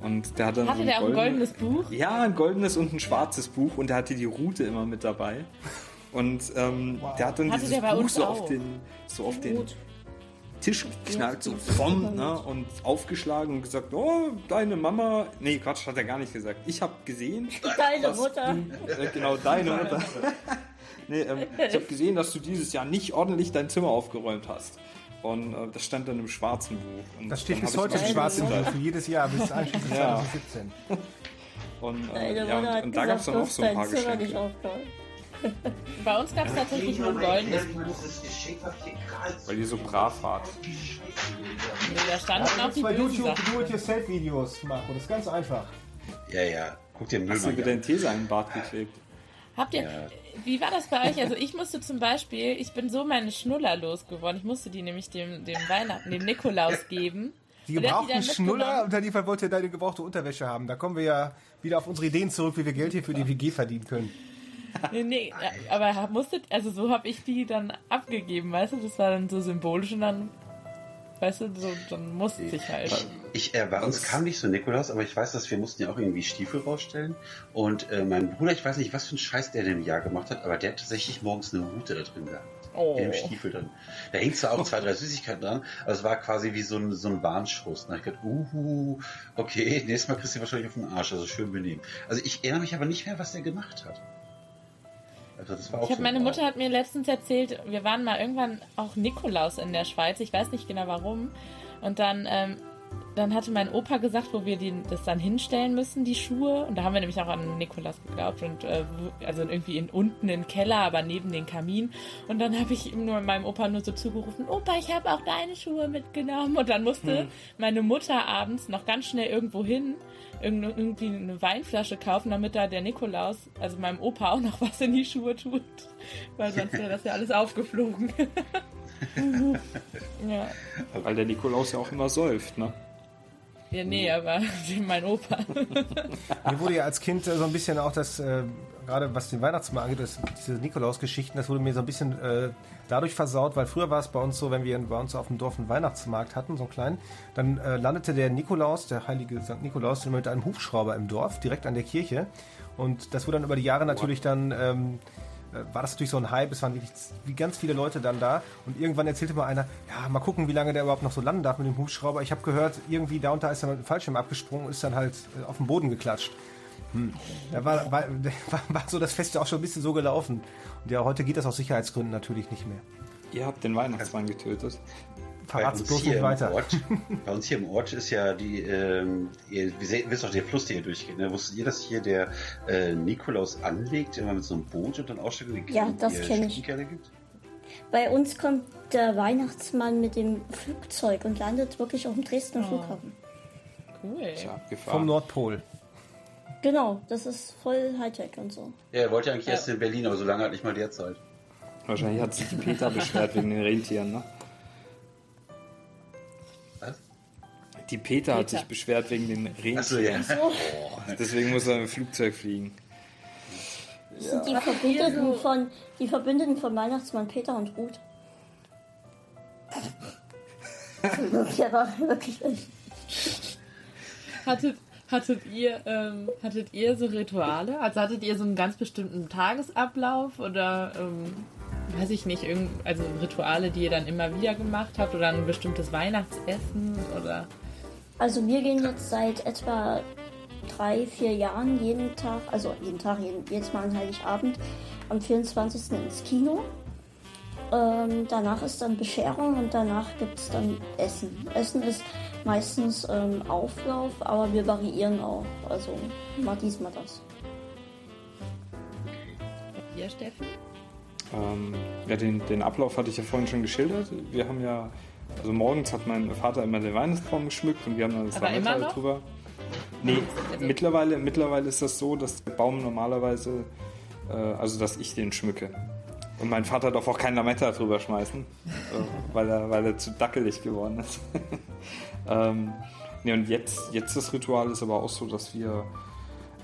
Und der hat dann Hatte so der auch ein golden- goldenes Buch? Ja, ein goldenes und ein schwarzes Buch und der hatte die Route immer mit dabei. Und ähm, der hat dann Hatte dieses Buch so auf den, so auf den. Tisch geknallt, so vom, ne, und aufgeschlagen und gesagt, oh, deine Mama, nee, Quatsch, hat er gar nicht gesagt. Ich habe gesehen, Deine Mutter. Du, äh, genau, deine Mutter. nee, ähm, ich habe gesehen, dass du dieses Jahr nicht ordentlich dein Zimmer aufgeräumt hast. Und äh, das stand dann im schwarzen Buch. Und Das steht bis heute im schwarzen. Buch für jedes Jahr bis einschließlich Ja. 2017. Und, äh, ja, und, und da gab es dann auch so ein paar Geschenke. Bei uns gab es tatsächlich nur ein goldenes Buch. Weil ihr so brav wart. Nee, da standen auch Jetzt die bei YouTube. Do-it-yourself-Videos, Marco. Das ist ganz einfach. Ja, ja. Guck dir den Müll Hast du über an. deinen These einen Bart geklebt? Habt ihr, wie war das bei euch? Also ich musste zum Beispiel, ich bin so meine Schnuller losgeworden. Ich musste die nämlich dem, dem Weihnachten, dem Nikolaus geben. Die Und gebrauchten Schnuller, mitgenommen. unter die Fall wollt ihr deine gebrauchte Unterwäsche haben. Da kommen wir ja wieder auf unsere Ideen zurück, wie wir Geld hier für die WG verdienen können. Nee, nee, aber er musste, also so habe ich die dann abgegeben, weißt du? Das war dann so symbolisch und dann, weißt du, so, dann musste ich halt. Ich, äh, bei uns kam nicht so Nikolaus, aber ich weiß, dass wir mussten ja auch irgendwie Stiefel rausstellen. Und äh, mein Bruder, ich weiß nicht, was für einen Scheiß der in dem Jahr gemacht hat, aber der hat tatsächlich morgens eine Rute da drin gehabt. Oh. In dem Stiefel drin. Da hing zwar auch zwei, drei Süßigkeiten dran, aber es war quasi wie so ein, so ein Warnschuss. Da ich gedacht, uhu, okay, nächstes Mal kriegst du wahrscheinlich auf den Arsch, also schön benehmen. Also ich erinnere mich aber nicht mehr, was der gemacht hat. Also das war auch Ich hab, so meine. Mutter hat mir letztens erzählt, wir waren mal irgendwann auch Nikolaus in der Schweiz, ich weiß nicht genau warum. Und dann, ähm, dann hatte mein Opa gesagt, wo wir die, das dann hinstellen müssen, die Schuhe. Und da haben wir nämlich auch an Nikolaus geglaubt. Und äh, also irgendwie in, unten im Keller, aber neben den Kamin. Und dann habe ich ihm nur meinem Opa nur so zugerufen, Opa, ich habe auch deine Schuhe mitgenommen. Und dann musste meine Mutter abends noch ganz schnell irgendwo hin, irgend- irgendwie eine Weinflasche kaufen, damit da der Nikolaus, also meinem Opa auch noch was in die Schuhe tut. Weil sonst wäre das ja alles aufgeflogen. ja. Weil der Nikolaus ja auch immer säuft, ne? Ja, nee, aber mein Opa. Mir wurde ja als Kind so ein bisschen auch das, äh, gerade was den Weihnachtsmarkt angeht, das, diese Nikolaus-Geschichten, das wurde mir so ein bisschen äh, dadurch versaut, weil früher war es bei uns so, wenn wir bei uns auf dem Dorf einen Weihnachtsmarkt hatten, so einen kleinen, dann äh, landete der Nikolaus, der heilige St. Nikolaus, mit einem Hubschrauber im Dorf, direkt an der Kirche. Und das wurde dann über die Jahre natürlich dann, ähm, äh, war das natürlich so ein Hype, es waren wirklich ganz viele Leute dann da und irgendwann erzählte mal einer, ja, mal gucken, wie lange der überhaupt noch so landen darf mit dem Hubschrauber. Ich habe gehört, irgendwie da und da ist er mit dem Fallschirm abgesprungen und ist dann halt äh, auf den Boden geklatscht. Hm. Da war, war, war, so das Fest auch schon ein bisschen so gelaufen. Und ja, heute geht das aus Sicherheitsgründen natürlich nicht mehr. Ihr habt den Weihnachtsmann getötet. Bei Verrat's uns, bloß hier nicht im weiter. Ort, bei uns hier im Ort ist ja die, ähm, ihr ihr wisst doch, der Fluss, der hier durchgeht. Ne? Wusstet ihr, dass hier der äh, Nikolaus anlegt, immer mit so einem Boot und dann die Ja, das äh, kenn ich. Gibt? Bei uns kommt der Weihnachtsmann mit dem Flugzeug und landet wirklich auf dem Dresdner Flughafen. Cool. Ja Vom. Nordpol. Genau, das ist voll Hightech und so. Ja, er wollte eigentlich erst in Berlin, aber so lange hat nicht mal der Zeit. Wahrscheinlich hat sich die Peter beschwert wegen den Rentieren, ne? Die Peter, hat Peter. sich beschwert wegen den Rentieren. Achso, ja. Deswegen muss er im Flugzeug fliegen. Das sind die Verbündeten von die Verbündeten von Weihnachtsmann Peter und Ruth. wirklich, aber wirklich. Hattet, hattet ihr, ähm, hattet ihr so Rituale? Also hattet ihr so einen ganz bestimmten Tagesablauf oder, ähm, weiß ich nicht, irgend, also Rituale, die ihr dann immer wieder gemacht habt oder ein bestimmtes Weihnachtsessen oder? Also wir gehen jetzt seit etwa drei, vier Jahren jeden Tag, also jeden Tag, jeden, jedes Mal an Heiligabend am 24. ins Kino. Ähm, danach ist dann Bescherung und danach gibt es dann Essen. Essen ist meistens ähm, Auflauf, aber wir variieren auch. Also mal dies, mal das. Ihr, Steffen? Ähm, ja, den, den Ablauf hatte ich ja vorhin schon geschildert. Wir haben ja, also morgens hat mein Vater immer den Weihnachtsbaum geschmückt und wir haben dann das Lametta noch? drüber. Nee, mittlerweile, mittlerweile ist das so, dass der Baum normalerweise, äh, also dass ich den schmücke. Und mein Vater darf auch kein Lametta drüber schmeißen, äh, weil, er, weil er zu dackelig geworden ist. ähm, nee, und jetzt, jetzt das Ritual ist aber auch so, dass wir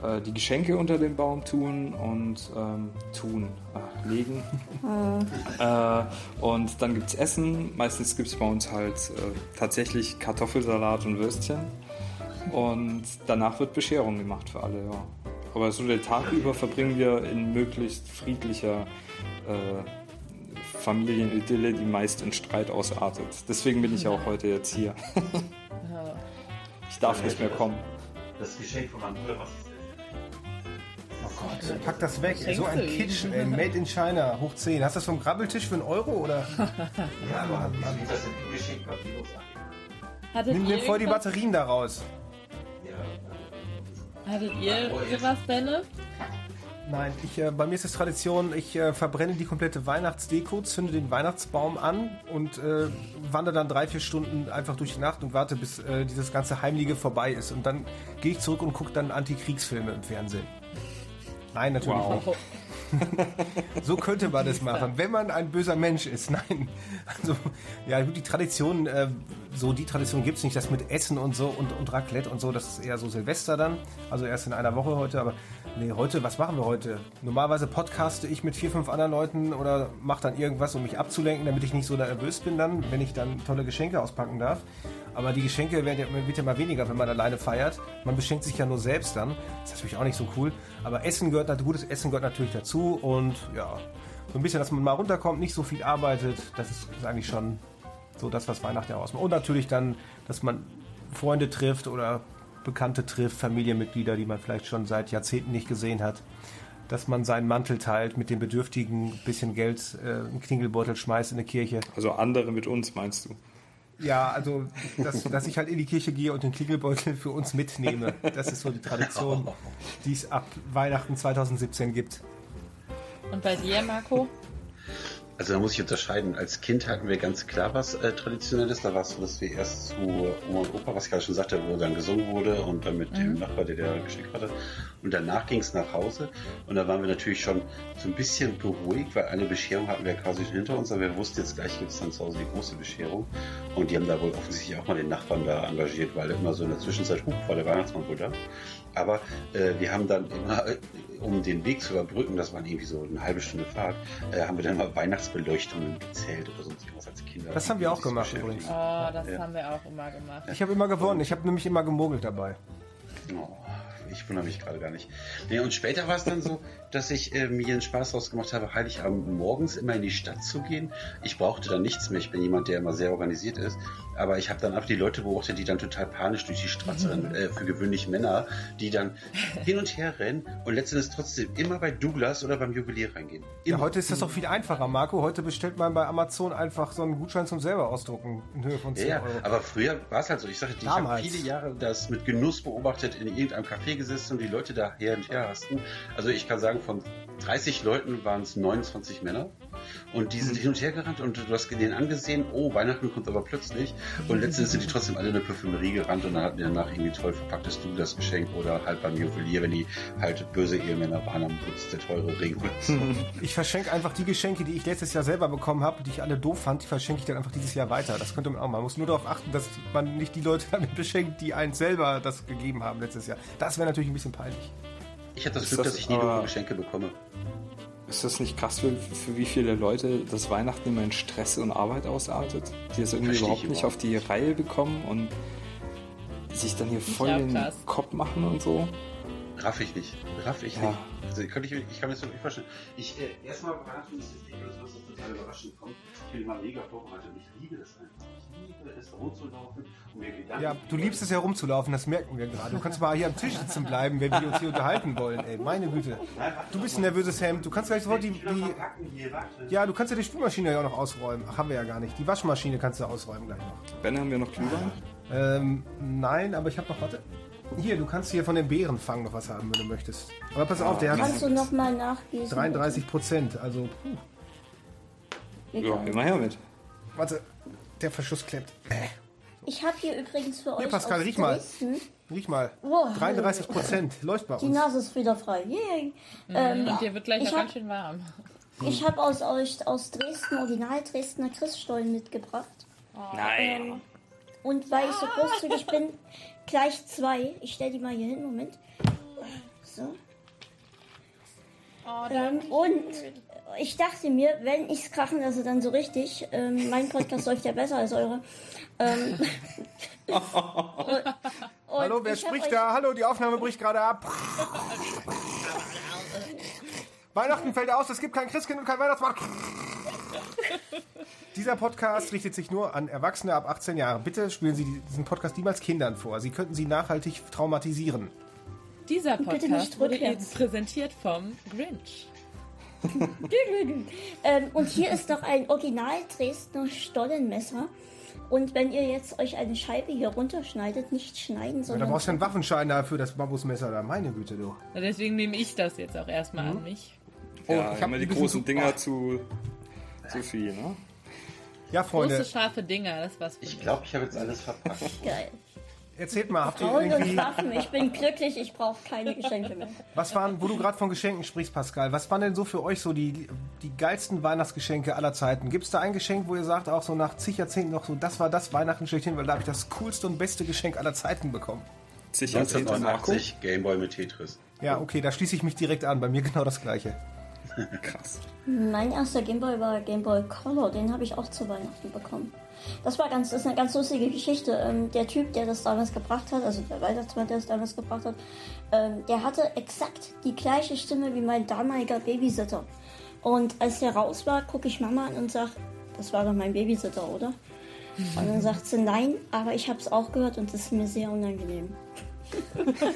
äh, die Geschenke unter den Baum tun und ähm, tun, ach, legen. äh, und dann gibt's Essen. Meistens gibt's bei uns halt äh, tatsächlich Kartoffelsalat und Würstchen. Und danach wird Bescherung gemacht für alle, ja. Aber so den Tag über verbringen wir in möglichst friedlicher äh, Familienidylle, die meist in Streit ausartet. Deswegen bin ich auch heute jetzt hier. ich darf nicht mehr kommen. Das Geschenk von meinem Bruder, was ist das? Gott, pack das weg. So ein? Kitsch, ey. Made in China, hoch 10. Hast du das vom Grabbeltisch für einen Euro oder? Ja, aber das sind Geschenkpapier. Hattet Nimm dir voll die Batterien da raus. hattet ihr sowas, Dennis? Nein, ich, äh, bei mir ist es Tradition, ich äh, verbrenne die komplette Weihnachtsdeko, zünde den Weihnachtsbaum an und äh, wandere dann drei, vier Stunden einfach durch die Nacht und warte, bis äh, dieses ganze Heimliche vorbei ist. Und dann gehe ich zurück und gucke dann Antikriegsfilme im Fernsehen. Nein, natürlich Wow. nicht. So könnte man das machen, wenn man ein böser Mensch ist. Nein. Also, ja, gut, die Tradition, äh, so die Tradition gibt's nicht, das mit Essen und so und, und Raclette und so, das ist eher so Silvester dann. Also erst in einer Woche heute, aber nee, heute, was machen wir heute? Normalerweise podcaste ich mit vier, fünf anderen Leuten oder mache dann irgendwas, um mich abzulenken, damit ich nicht so nervös bin dann, wenn ich dann tolle Geschenke auspacken darf. Aber die Geschenke werden ja, wird ja mal weniger, wenn man alleine feiert. Man beschenkt sich ja nur selbst dann. Das ist natürlich auch nicht so cool. Aber Essen gehört, gutes Essen gehört natürlich dazu und ja, so ein bisschen, dass man mal runterkommt, nicht so viel arbeitet. Das ist, ist eigentlich schon so das, was Weihnachten ja ausmacht. Und natürlich dann, dass man Freunde trifft oder Bekannte trifft, Familienmitglieder, die man vielleicht schon seit Jahrzehnten nicht gesehen hat. Dass man seinen Mantel teilt, mit den Bedürftigen ein bisschen Geld, äh, einen Klingelbeutel schmeißt in eine Kirche. Also andere mit uns, meinst du? Ja, also, dass, dass ich halt in die Kirche gehe und den Klingelbeutel für uns mitnehme. Das ist so die Tradition, die es ab Weihnachten 2017 gibt. Und bei dir, Marco? Also da muss ich unterscheiden. Als Kind hatten wir ganz klar was äh, Traditionelles. Da war es so, dass wir erst zu Oma und Opa, was ich gerade schon sagte, wo dann gesungen wurde und dann mit dem Nachbar, der der Geschenk hatte. Und danach ging es nach Hause. Und da waren wir natürlich schon so ein bisschen beruhigt, weil eine Bescherung hatten wir quasi schon hinter uns. Aber wir wussten jetzt gleich gibt es dann zu Hause die große Bescherung. Und die haben da wohl offensichtlich auch mal den Nachbarn da engagiert, weil immer so in der Zwischenzeit, huch, war der Weihnachtsmann wohl da. Aber äh, wir haben dann immer, äh, um den Weg zu überbrücken, das waren irgendwie so eine halbe Stunde Fahrt, äh, haben wir dann mal Weihnachtsbeleuchtungen gezählt oder sonst irgendwas als Kinder. Das haben wir auch gemacht übrigens. Oh, das Ja. haben wir auch immer gemacht. Ich habe immer gewonnen. Ich habe nämlich immer gemogelt dabei. Oh, ich wundere mich gerade gar nicht. Nee, und später war es dann so, dass ich äh, mir einen Spaß draus gemacht habe, Heiligabend morgens immer in die Stadt zu gehen. Ich brauchte dann nichts mehr. Ich bin jemand, der immer sehr organisiert ist. Aber ich habe dann auch die Leute beobachtet, die dann total panisch durch die Straße rennen. Äh, für gewöhnlich Männer, die dann hin und her rennen und letztendlich trotzdem immer bei Douglas oder beim Juwelier reingehen. Ja, heute ist das doch viel einfacher, Marco. Heute bestellt man bei Amazon einfach so einen Gutschein zum selber ausdrucken in Höhe von 10 Ja, Euro. aber früher war es halt so. Ich sage, ich habe viele Jahre das mit Genuss beobachtet, in irgendeinem Café gesessen und die Leute da her und her hasten. Also ich kann sagen, von 30 Leuten waren es 29 Männer. Und die sind hin und her gerannt und du hast denen angesehen, oh, Weihnachten kommt aber plötzlich. Und letztendlich sind die trotzdem alle in eine Parfümerie gerannt und dann hatten die danach irgendwie toll verpacktes du das Geschenk oder halt beim Juwelier, wenn die halt böse Ehemänner waren, dann putzt der teure Ring und so. Ich verschenke einfach die Geschenke, die ich letztes Jahr selber bekommen habe, die ich alle doof fand, die verschenke ich dann einfach dieses Jahr weiter. Das könnte man auch machen. Man muss nur darauf achten, dass man nicht die Leute damit beschenkt, die einen selber das gegeben haben letztes Jahr. Das wäre natürlich ein bisschen peinlich. Ich hatte das Ist Glück, das dass ich nie doofe Geschenke bekomme. Ist das nicht krass, für, für wie viele Leute das Weihnachten immer in Stress und Arbeit ausartet? Die es irgendwie überhaupt nicht überhaupt. auf die Reihe bekommen und sich dann hier voll auch den krass. Kopf machen und so? Raff ich nicht. Raff ich Ja. nicht. Also könnte ich, ich kann mir das wirklich vorstellen. Ich, äh, erstmal Weihnachten ist jetzt nicht alles, was total überraschend kommt. Ich bin immer mega vorbereitet. Ich liebe das einfach. Ich liebe es, rumzulaufen und mir Gedanken. Ja, du liebst es herumzulaufen, das merken wir gerade. Du kannst mal hier am Tisch sitzen bleiben, wenn wir uns hier unterhalten wollen, ey. Meine Güte. Du bist ein nervöses Hemd. Du kannst gleich sofort die, die ja, du kannst ja die Spülmaschine ja auch noch ausräumen. Ach, haben wir ja gar nicht. Die Waschmaschine kannst du ausräumen gleich noch. Ben, haben wir noch Glühwein? Ähm, nein, aber ich habe noch, warte. Hier, du kannst hier von den Beerenfang noch was haben, wenn du möchtest. Aber pass auf, der Kannst hat du nochmal nachgießen? 33 Prozent. Also, puh. Ja, immer her mit. Warte, der Verschluss klemmt. Äh, Ich habe hier übrigens für euch Pascal, aus riech mal. Dresden- riech mal. Oh, 33 Prozent. Läuft bei Die uns. Nase ist wieder frei. Yay. Ähm, Und dir wird gleich ich noch hab- ganz schön warm. ich habe aus, euch aus Dresden Original Dresdner Christstollen mitgebracht. Nein. Und weil ich so großzügig bin, gleich zwei. Ich stelle die mal hier hin. Moment. So. Oh, Ähm, und ich dachte mir, wenn ich es krachen lasse, dann so richtig. Ähm, mein Podcast läuft ja besser als eure. Ähm, und, und Hallo, wer spricht da? Hallo, die Aufnahme bricht gerade ab. Weihnachten fällt aus, es gibt kein Christkind und kein Weihnachtsmann. Dieser Podcast richtet sich nur an Erwachsene ab 18 Jahren. Bitte spielen Sie diesen Podcast niemals Kindern vor. Sie könnten sie nachhaltig traumatisieren. Dieser Podcast wurde Ihnen präsentiert vom Grinch. Ähm, und hier ist doch ein Original Dresdner Stollenmesser. Und wenn ihr jetzt euch eine Scheibe hier runterschneidet, nicht schneiden, Da sondern brauchst du einen Waffenschein dafür, das Bambusmesser da. Meine Güte, du. Und deswegen nehme ich das jetzt auch erstmal Mhm. an mich. Oh, ja, ich hab immer ein die großen Dinger oh. zu, zu viel, ne? Ja, Freunde, Große, scharfe Dinger, das war's für Ich glaube, ich habe jetzt alles verpackt. geil. Erzählt mal, habt ihr Frauen und irgendwie. Waffen, ich bin glücklich, ich brauche keine Geschenke mehr. Was waren, wo du gerade von Geschenken sprichst, Pascal, was waren denn so für euch so die, die geilsten Weihnachtsgeschenke aller Zeiten? Gibt es da ein Geschenk, wo ihr sagt, auch so nach zig Jahrzehnten noch so, das war das Weihnachten schlechthin, weil da habe ich das coolste und beste Geschenk aller Zeiten bekommen? Sicher, Marco? 1989 Gameboy mit Tetris. Ja, okay, da schließe ich mich direkt an. Bei mir genau das gleiche. Krass. Mein erster Gameboy war Gameboy Color, den habe ich auch zu Weihnachten bekommen. Das war ganz, das ist eine ganz lustige Geschichte. Ähm, der Typ, der das damals gebracht hat, also der Weihnachtsmann, der das damals gebracht hat, ähm, der hatte exakt die gleiche Stimme wie mein damaliger Babysitter. Und als der raus war, gucke ich Mama an und sage, das war doch mein Babysitter, oder? Und dann sagt sie, nein, aber ich habe es auch gehört und das ist mir sehr unangenehm.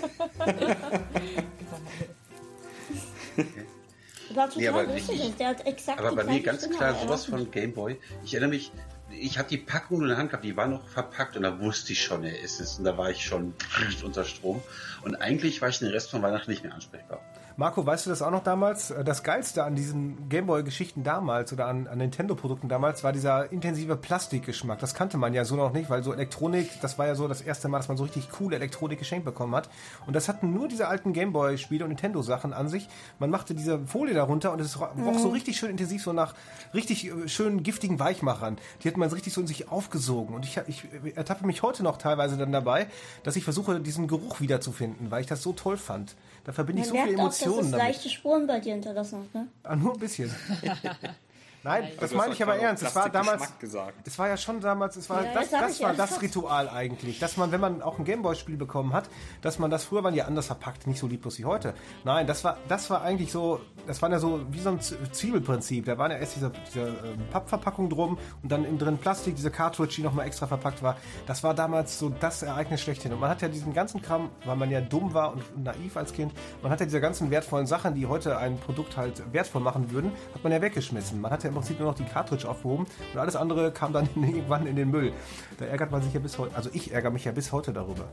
War total Nee, aber lustig. ich- der hat exakt Aber bei mir ganz Stimme, klar sowas von Gameboy. Ich erinnere mich, ich habe die Packung nur in der Hand gehabt, die war noch verpackt und da wusste ich schon, er ist es. Und da war ich schon unter Strom. Und eigentlich war ich den Rest von Weihnachten nicht mehr ansprechbar. Marco, weißt du das auch noch damals? Äh, Das Geilste an diesen Gameboy-Geschichten damals oder an, an Nintendo-Produkten damals war dieser intensive Plastikgeschmack. Das kannte man ja so noch nicht, weil so Elektronik, das war ja so das erste Mal, dass man so richtig coole Elektronik geschenkt bekommen hat. Und das hatten nur diese alten Gameboy-Spiele und Nintendo-Sachen an sich. Man machte diese Folie darunter und es roch so richtig schön intensiv, so nach richtig äh, schönen giftigen Weichmachern. Die hat man so richtig so in sich aufgesogen. Und ich, ich ertappe mich heute noch teilweise dann dabei, dass ich versuche, diesen Geruch wiederzufinden, weil ich das so toll fand. Da verbinde ich so viele merkt auch, dass Emotionen es damit. leichte Spuren bei dir hinterlassen hat, ne? Ah, nur ein bisschen. Nein, das Du meine ich aber ernst. Es war damals, gesagt. es war ja schon damals, es war Ja, das, das das war das Ritual eigentlich, dass man, wenn man auch ein Gameboy-Spiel bekommen hat, dass man das früher waren ja anders verpackt, nicht so lieblos wie heute. Nein, das war, das war eigentlich so, das war ja so wie so ein Zwiebelprinzip. Da waren ja erst diese, diese ähm, Pappverpackung drum und dann innen drin Plastik, diese Cartridge, die nochmal extra verpackt war. Das war damals so das Ereignis schlechthin. Und man hat ja diesen ganzen Kram, weil man ja dumm war und naiv als Kind, man hat ja diese ganzen wertvollen Sachen, die heute ein Produkt halt wertvoll machen würden, hat man ja weggeschmissen. Man hat ja im Prinzip nur noch die Cartridge aufgehoben und alles andere kam dann irgendwann in den Müll. Da ärgert man sich ja bis heute, also ich ärgere mich ja bis heute darüber.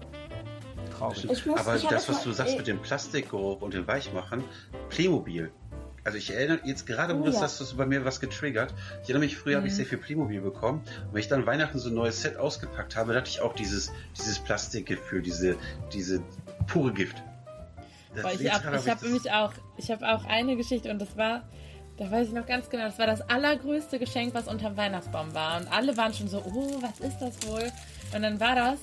Traurig. Muss- Aber das, was du sagst mit dem Plastikgeruch und dem Weichmachen, Playmobil. Also ich erinnere jetzt gerade, wo Oh das ja. hast du bei mir was getriggert. Ich erinnere mich, früher habe ich Mhm. sehr viel Playmobil bekommen. Und wenn ich dann Weihnachten so ein neues Set ausgepackt habe, da hatte ich auch dieses, dieses Plastikgefühl, diese, diese pure Gift. Das Boah, ich habe ich hab hab nämlich auch, ich habe auch eine Geschichte und das war, da weiß ich noch ganz genau, das war das allergrößte Geschenk, was unterm Weihnachtsbaum war. Und alle waren schon so, oh, was ist das wohl? Und dann war das,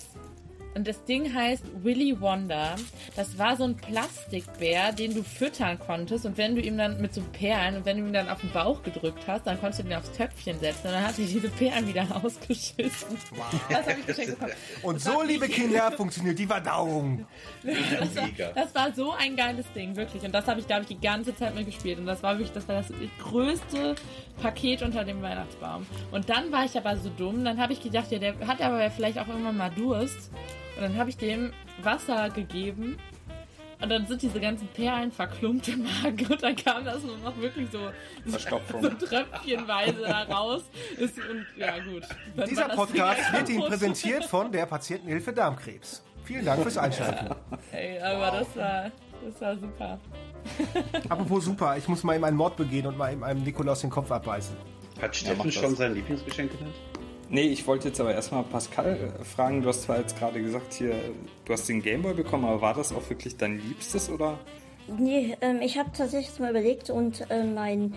und das Ding heißt Willy Wonder. Das war so ein Plastikbär, den du füttern konntest. Und wenn du ihm dann mit so Perlen und wenn du ihm dann auf den Bauch gedrückt hast, dann konntest du den aufs Töpfchen setzen. Und dann hat er diese Perlen wieder ausgeschissen. Das habe ich geschenkt bekommen. Und so, liebe Kinder, funktioniert die Verdauung. Das war, das war so ein geiles Ding, wirklich. Und das habe ich, glaube ich, die ganze Zeit mit gespielt. Und das war wirklich, das war das größte Paket unter dem Weihnachtsbaum. Und dann war ich aber so dumm, dann habe ich gedacht, ja, der hat aber vielleicht auch irgendwann mal Durst. Und dann habe ich dem Wasser gegeben. Und dann sind diese ganzen Perlen verklumpt im Magen und dann kam das nur noch wirklich so, so, Verstopfung. so tröpfchenweise da raus. Ist, und ja, gut. Dann Dieser Podcast wird Ihnen präsentiert von der Patientenhilfe Darmkrebs. Vielen Dank fürs Einschalten. Ey, aber das war, das war super. Apropos super, ich muss mal eben einen Mord begehen und mal eben einem Nikolaus den Kopf abbeißen. Hat Steffen das. schon sein Lieblingsgeschenk genannt? Nee, ich wollte jetzt aber erstmal Pascal äh, fragen. Du hast zwar jetzt gerade gesagt, hier, du hast den Gameboy bekommen, aber war das auch wirklich dein Liebstes oder? Nee, ähm, ich habe tatsächlich mal überlegt und äh, mein.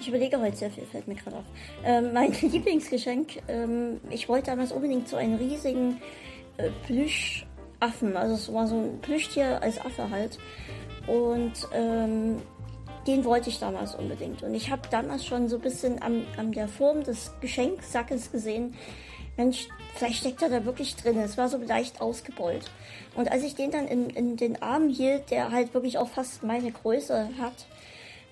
Ich überlege heute sehr viel, fällt mir gerade auf. Ähm, mein Lieblingsgeschenk, ähm, ich wollte damals unbedingt so einen riesigen äh, Plüschaffen, also es war so ein Plüschtier als Affe halt. Und ähm, den wollte ich damals unbedingt. Und ich habe damals schon so ein bisschen an, an der Form des Geschenksackes gesehen, Mensch, vielleicht steckt er da wirklich drin. Es war so leicht ausgebeult. Und als ich den dann in, in den Arm hielt, der halt wirklich auch fast meine Größe hat,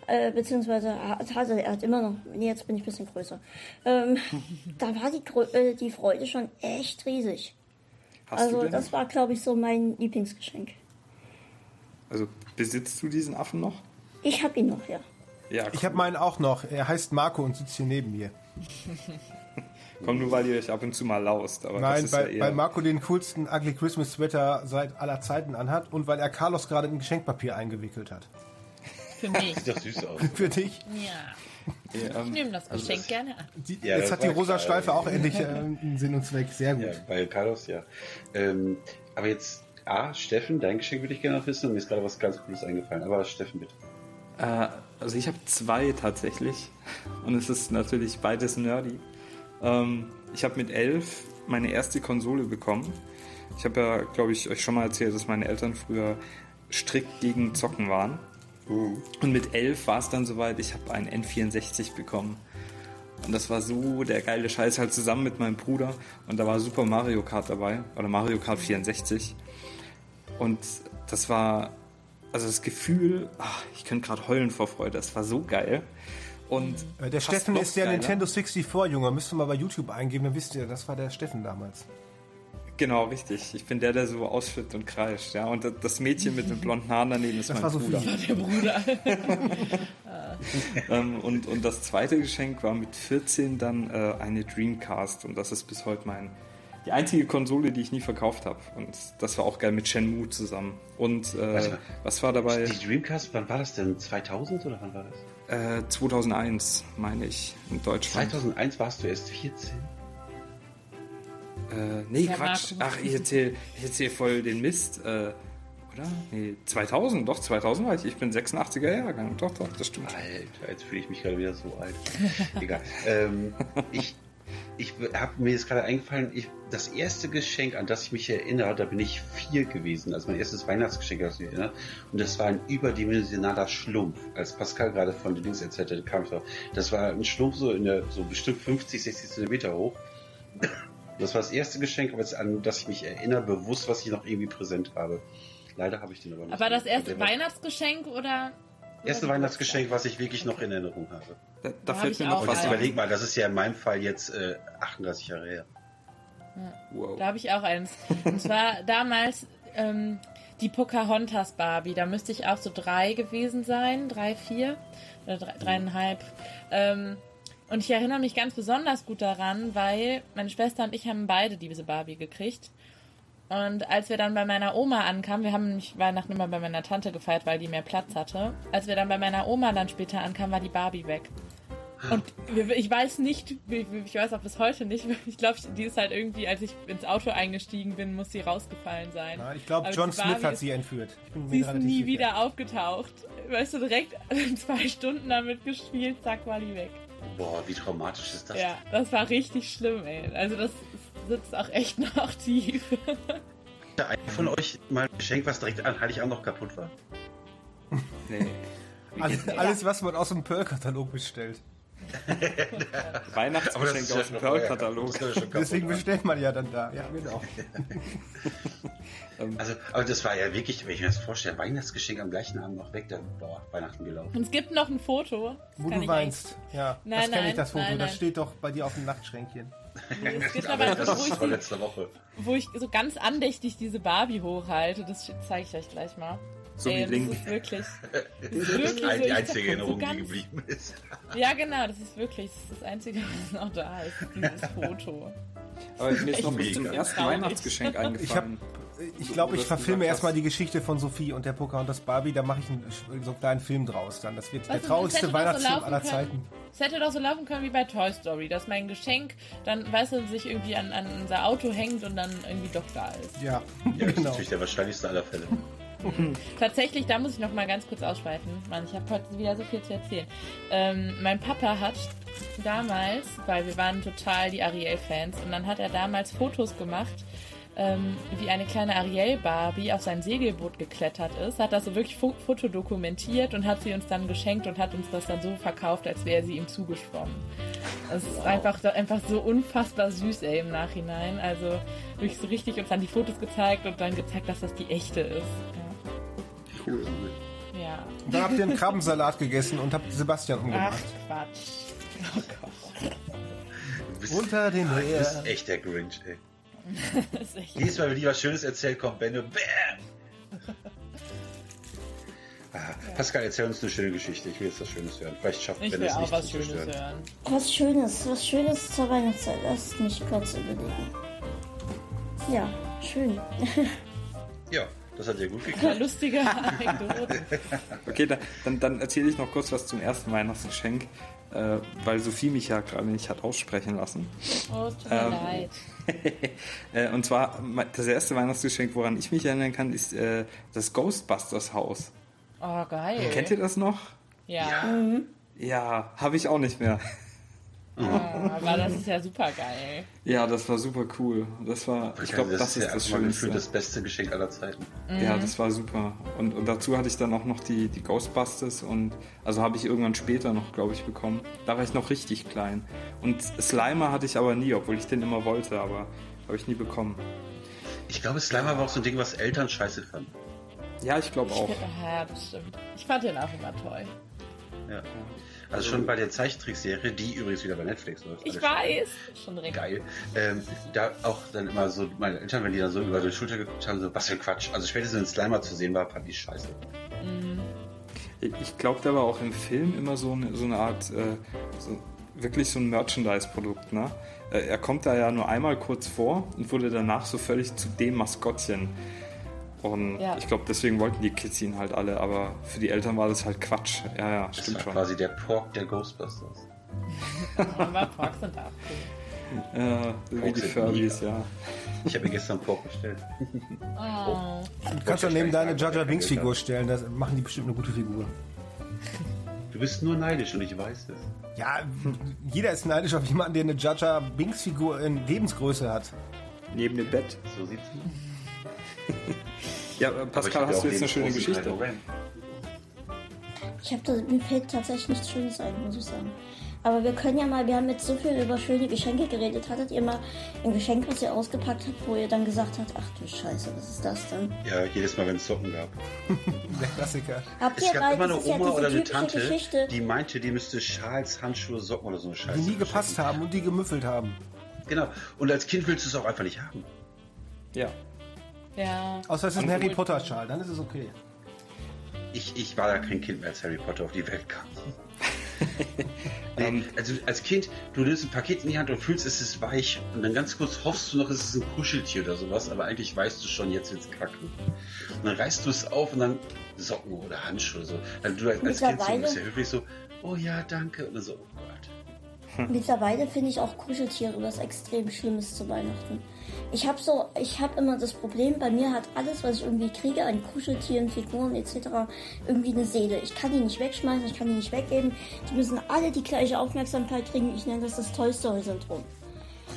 äh, beziehungsweise hat, hatte, er hat immer noch, nee, jetzt bin ich ein bisschen größer, ähm, da war die, äh, die Freude schon echt riesig. Hast also das war, glaube ich, so mein Lieblingsgeschenk. Also besitzt du diesen Affen noch? Ich habe ihn noch, ja. Ja, Ich habe meinen auch noch. Er heißt Marco und sitzt hier neben mir. Komm nur, weil ihr euch ab und zu mal laust. Aber das Nein, ist weil, ja weil Marco den coolsten Ugly Christmas Sweater seit aller Zeiten anhat und weil er Carlos gerade in Geschenkpapier eingewickelt hat. Für mich. Sieht doch süß aus. Für dich. Ja. Ja, Ich ähm, nehme das Geschenk gerne an. Die, Ja, jetzt das hat die rosa klar, Schleife ja. auch endlich äh, einen Sinn und Zweck. Sehr gut. Ja, bei Carlos, ja. Ähm, aber jetzt, A, Steffen, dein Geschenk würde ich gerne noch wissen. Und mir ist gerade was ganz Cooles eingefallen. Aber Steffen, bitte. Äh, also ich habe zwei tatsächlich und es ist natürlich beides nerdy. Ähm, ich habe mit elf meine erste Konsole bekommen. Ich habe ja, glaube ich, euch schon mal erzählt, dass meine Eltern früher strikt gegen Zocken waren. Und mit elf war es dann soweit, ich habe einen N64 bekommen. Und das war so der geile Scheiß, halt zusammen mit meinem Bruder. Und da war Super Mario Kart dabei, oder Mario Kart 64. Und das war, also das Gefühl, ach, ich könnte gerade heulen vor Freude, das war so geil. Und Äh, Der Steffen ist der geiler. Nintendo 64-Junge. Müsst ihr mal bei YouTube eingeben, dann wisst ihr, das war der Steffen damals. Genau, richtig. Ich bin der, der so ausflippt und kreischt. Ja? Und das Mädchen mit den blonden Haaren daneben ist Das mein war Bruder. Sophie. Der Bruder. Ähm, und, und das zweite Geschenk war mit 14 dann äh, eine Dreamcast. Und das ist bis heute mein die einzige Konsole, die ich nie verkauft habe. Und das war auch geil mit Shenmue zusammen. Und äh, was war dabei? Die Dreamcast, wann war das denn? 2000 oder wann war das? Äh, 2001, meine ich, in Deutschland. 2001 warst du erst 14. Äh, nee, Ja, Quatsch. Marco. Ach, ich erzähle ich erzähl voll den Mist. Äh, oder? Nee, 2000, doch, 2000 war ich. Ich bin 86er Jahrgang. Doch, doch, das stimmt. Alter, jetzt fühle ich mich gerade wieder so alt. Egal. ähm, ich ich habe mir jetzt gerade eingefallen, ich, das erste Geschenk, an das ich mich erinnere, da bin ich vier gewesen, also mein erstes Weihnachtsgeschenk, das ich mich erinnere. Und das war ein überdimensionaler Schlumpf. Als Pascal gerade von den Dings erzählt hat, kam ich drauf. Das war ein Schlumpf so in der, so bestimmt 50, 60 Zentimeter hoch. Das war das erste Geschenk, aber an das ich mich erinnere, bewusst, was ich noch irgendwie präsent habe. Leider habe ich den aber nicht. Aber das erste Weihnachtsgeschenk oder? Erste Weihnachtsgeschenk, was ich wirklich noch in Erinnerung habe. Da, da Da hab fällt ich mir noch Und was jetzt einen. überleg mal, das ist ja in meinem Fall jetzt äh, 38 Jahre her. Wow. Da habe ich auch eins. Und zwar damals ähm, die Pocahontas Barbie. Da müsste ich auch so drei gewesen sein. Drei, vier oder drei, dreieinhalb. Ähm, und ich erinnere mich ganz besonders gut daran, weil meine Schwester und ich haben beide diese Barbie gekriegt. Und als wir dann bei meiner Oma ankamen, wir haben nämlich Weihnachten immer bei meiner Tante gefeiert, weil die mehr Platz hatte. Als wir dann bei meiner Oma dann später ankamen, war die Barbie weg. Und wir- ich weiß nicht, ich ich weiß auch bis heute nicht, ich glaube, die ist halt irgendwie, als ich ins Auto eingestiegen bin, muss sie rausgefallen sein. Nein, ich glaube, John Smith Barbie hat ist- sie entführt. Ich bin Sie ist nie sicher. wieder aufgetaucht. Weißt du, direkt zwei Stunden damit gespielt, zack, war die weg. Boah, wie traumatisch ist das? Ja, das war richtig schlimm, ey. Also das sitzt auch echt noch tief. Hat einer von euch mal ein Geschenk, was direkt an Heiligabend noch kaputt war? Nee. Alles, alles, was man aus dem Pearl-Katalog bestellt. Weihnachtsgeschenk aus dem Pearl-Katalog. Deswegen bestellt man ja dann da. Ja, genau. Also, aber das war ja wirklich, wenn ich mir das vorstelle, Weihnachtsgeschenk am gleichen Abend noch weg, dann boah, Weihnachten gelaufen. Und es gibt noch ein Foto. Das Wo du weinst. Ja, Nein, das kenne ich, das Foto. nein, Das nein. steht doch bei dir auf dem Nachtschränkchen. Eigentlich- Es gibt Aber das eins, wo ist ich, von die, letzter Woche. wo ich so ganz andächtig diese Barbie hochhalte. Das zeige ich euch gleich mal. So wie Ey, das Link. ist wirklich. Das ist Das ist wirklich ein- so, die einzige Erinnerung, so die ganz, geblieben ist. Ja, genau, das ist wirklich das, ist das Einzige, was noch da ist, dieses Foto. Aber mir ist noch Echt zum ersten. Weihnachtsgeschenk Ich habe, eingefallen. Ich glaube, ich Das verfilme erstmal die Geschichte von Sophie und der Pocahontas Barbie. Da mache ich einen, so einen kleinen Film draus dann. Das wird der Weißt du, traurigste das so Weihnachtsfilm laufen aller können. Zeiten. Es hätte doch so laufen können wie bei Toy Story, dass mein Geschenk dann, weißt du, sich irgendwie an, an unser Auto hängt und dann irgendwie doch da ist. Ja, Ja, das ist genau. natürlich der wahrscheinlichste aller Fälle. Tatsächlich, da muss ich noch mal ganz kurz ausschweifen. Mann, ich habe heute wieder so viel zu erzählen. Ähm, mein Papa hat damals, weil wir waren total die Ariel-Fans, und dann hat er damals Fotos gemacht, ähm, wie eine kleine Ariel-Barbie auf sein Segelboot geklettert ist, hat das so wirklich fo fotodokumentiert und hat sie uns dann geschenkt und hat uns das dann so verkauft, als wäre sie ihm zugeschwommen. Das ist einfach, einfach so unfassbar süß, ey, im Nachhinein. Also wirklich so richtig uns dann die Fotos gezeigt und dann gezeigt, dass das die echte ist. Cool. Ja. ja. Und dann habt ihr einen Krabbensalat gegessen und habt Sebastian Ach, umgebracht. Quatsch. Oh Gott. Du bist, Unter den du bist Meer. echt der Grinch, ey. Jedes Mal, wenn die was Schönes erzählt, kommt Benno, BAM! Pascal, erzähl uns eine schöne Geschichte. Ich will jetzt was Schönes hören. Vielleicht schafft Ich will es auch nicht was zu Schönes hören. Was Schönes, was Schönes zur Weihnachtszeit. Lass mich kurz überlegen. Ja, schön. Ja, das hat ja gut Ja, geklappt. lustige Anekdoten. Okay, dann, dann, dann erzähle ich noch kurz was zum ersten Weihnachtsgeschenk, äh, weil Sophie mich ja gerade nicht hat aussprechen lassen. Oh, tut mir Ähm, leid. Äh, und zwar, das erste Weihnachtsgeschenk, woran ich mich erinnern kann, ist äh, das Ghostbusters Haus. Oh, geil. Kennt ihr das noch? Ja, Ja, habe ich auch nicht mehr. Aber das ist ja super geil. Ja, das war super cool. Das war, ich glaube, das, ist ja das Schönste. das beste Geschenk aller Zeiten. Ja, das war super. Und, und dazu hatte ich dann auch noch die, die Ghostbusters und also habe ich irgendwann später noch, glaube ich, bekommen. Da war ich noch richtig klein. Und Slimer hatte ich aber nie, obwohl ich den immer wollte, aber habe ich nie bekommen. Ich glaube, Slimer war auch so ein Ding, was Eltern scheiße fanden. Ja, ich glaube auch. Ja, das stimmt. Ich fand den auch immer toll. Ja. Also schon bei der Zeichentrickserie, die übrigens wieder bei Netflix läuft. Ich weiß. Schon direkt. Geil. Ähm, da auch dann immer so, meine Eltern, wenn die dann so über die Schulter geguckt haben, so, was für ein Quatsch. Also spätestens wenn Slimer zu sehen war, fand ich scheiße. Ich glaube, der war auch im Film immer so eine, so eine Art, äh, so, wirklich so ein Merchandise-Produkt. Ne? Äh, er kommt da ja nur einmal kurz vor und wurde danach so völlig zu dem Maskottchen. Und Ja. ich glaube, deswegen wollten die Kids ihn halt alle, aber für die Eltern war das halt Quatsch. Ja, ja, Das stimmt war schon. quasi der Pork der Ghostbusters. Aber Porks sind auch cool. Ja, wie die Furbies, ja. Ich habe mir gestern Pork bestellt. Oh. Du kannst doch neben deine Jar Binks Figur stellen, da machen die bestimmt eine gute Figur. Du bist nur neidisch und ich weiß es. Ja, jeder ist neidisch auf jemanden, der eine Jar Binks Figur in Lebensgröße hat. Neben dem Bett. So sieht's aus. Ja, Pascal, hast du jetzt eine schöne Geschichte? Ich habe da, mir fällt tatsächlich nichts Schönes ein, muss ich sagen. Aber wir können ja mal, wir haben jetzt so viel über schöne Geschenke geredet. Hattet ihr mal ein Geschenk, was ihr ausgepackt habt, wo ihr dann gesagt habt, ach du Scheiße, was ist das denn? Ja, jedes Mal, wenn es Socken gab. Der Klassiker. Habt Es gab weil immer eine ja Oma diese oder eine Tante, Geschichte. die meinte, die müsste Schals, Handschuhe, Socken oder so eine Scheiße. Die nie gepasst haben und die gemüffelt haben. Genau. Und als Kind willst du es auch einfach nicht haben. Ja. Ja. Außer es ist ein Harry Potter Schal, dann ist es okay. Ich, ich war ja kein Kind mehr, als Harry Potter auf die Welt kam. Ähm, also als Kind, du nimmst ein Paket in die Hand und fühlst, es ist weich und dann ganz kurz hoffst du noch, es ist ein Kuscheltier oder sowas, aber eigentlich weißt du schon, jetzt wird's kacken. Und dann reißt du es auf und dann Socken oder Handschuhe so. Dann du als Kind so bist ja höflich so, oh ja, danke. Und dann so, oh Gott. Mittlerweile finde ich auch Kuscheltiere was extrem Schlimmes zu Weihnachten. Ich habe so, ich habe immer das Problem, bei mir hat alles, was ich irgendwie kriege, an Kuscheltieren, Figuren etc., irgendwie eine Seele. Ich kann die nicht wegschmeißen, ich kann die nicht weggeben. Die müssen alle die gleiche Aufmerksamkeit kriegen. Ich nenne das das Toy Story Syndrom.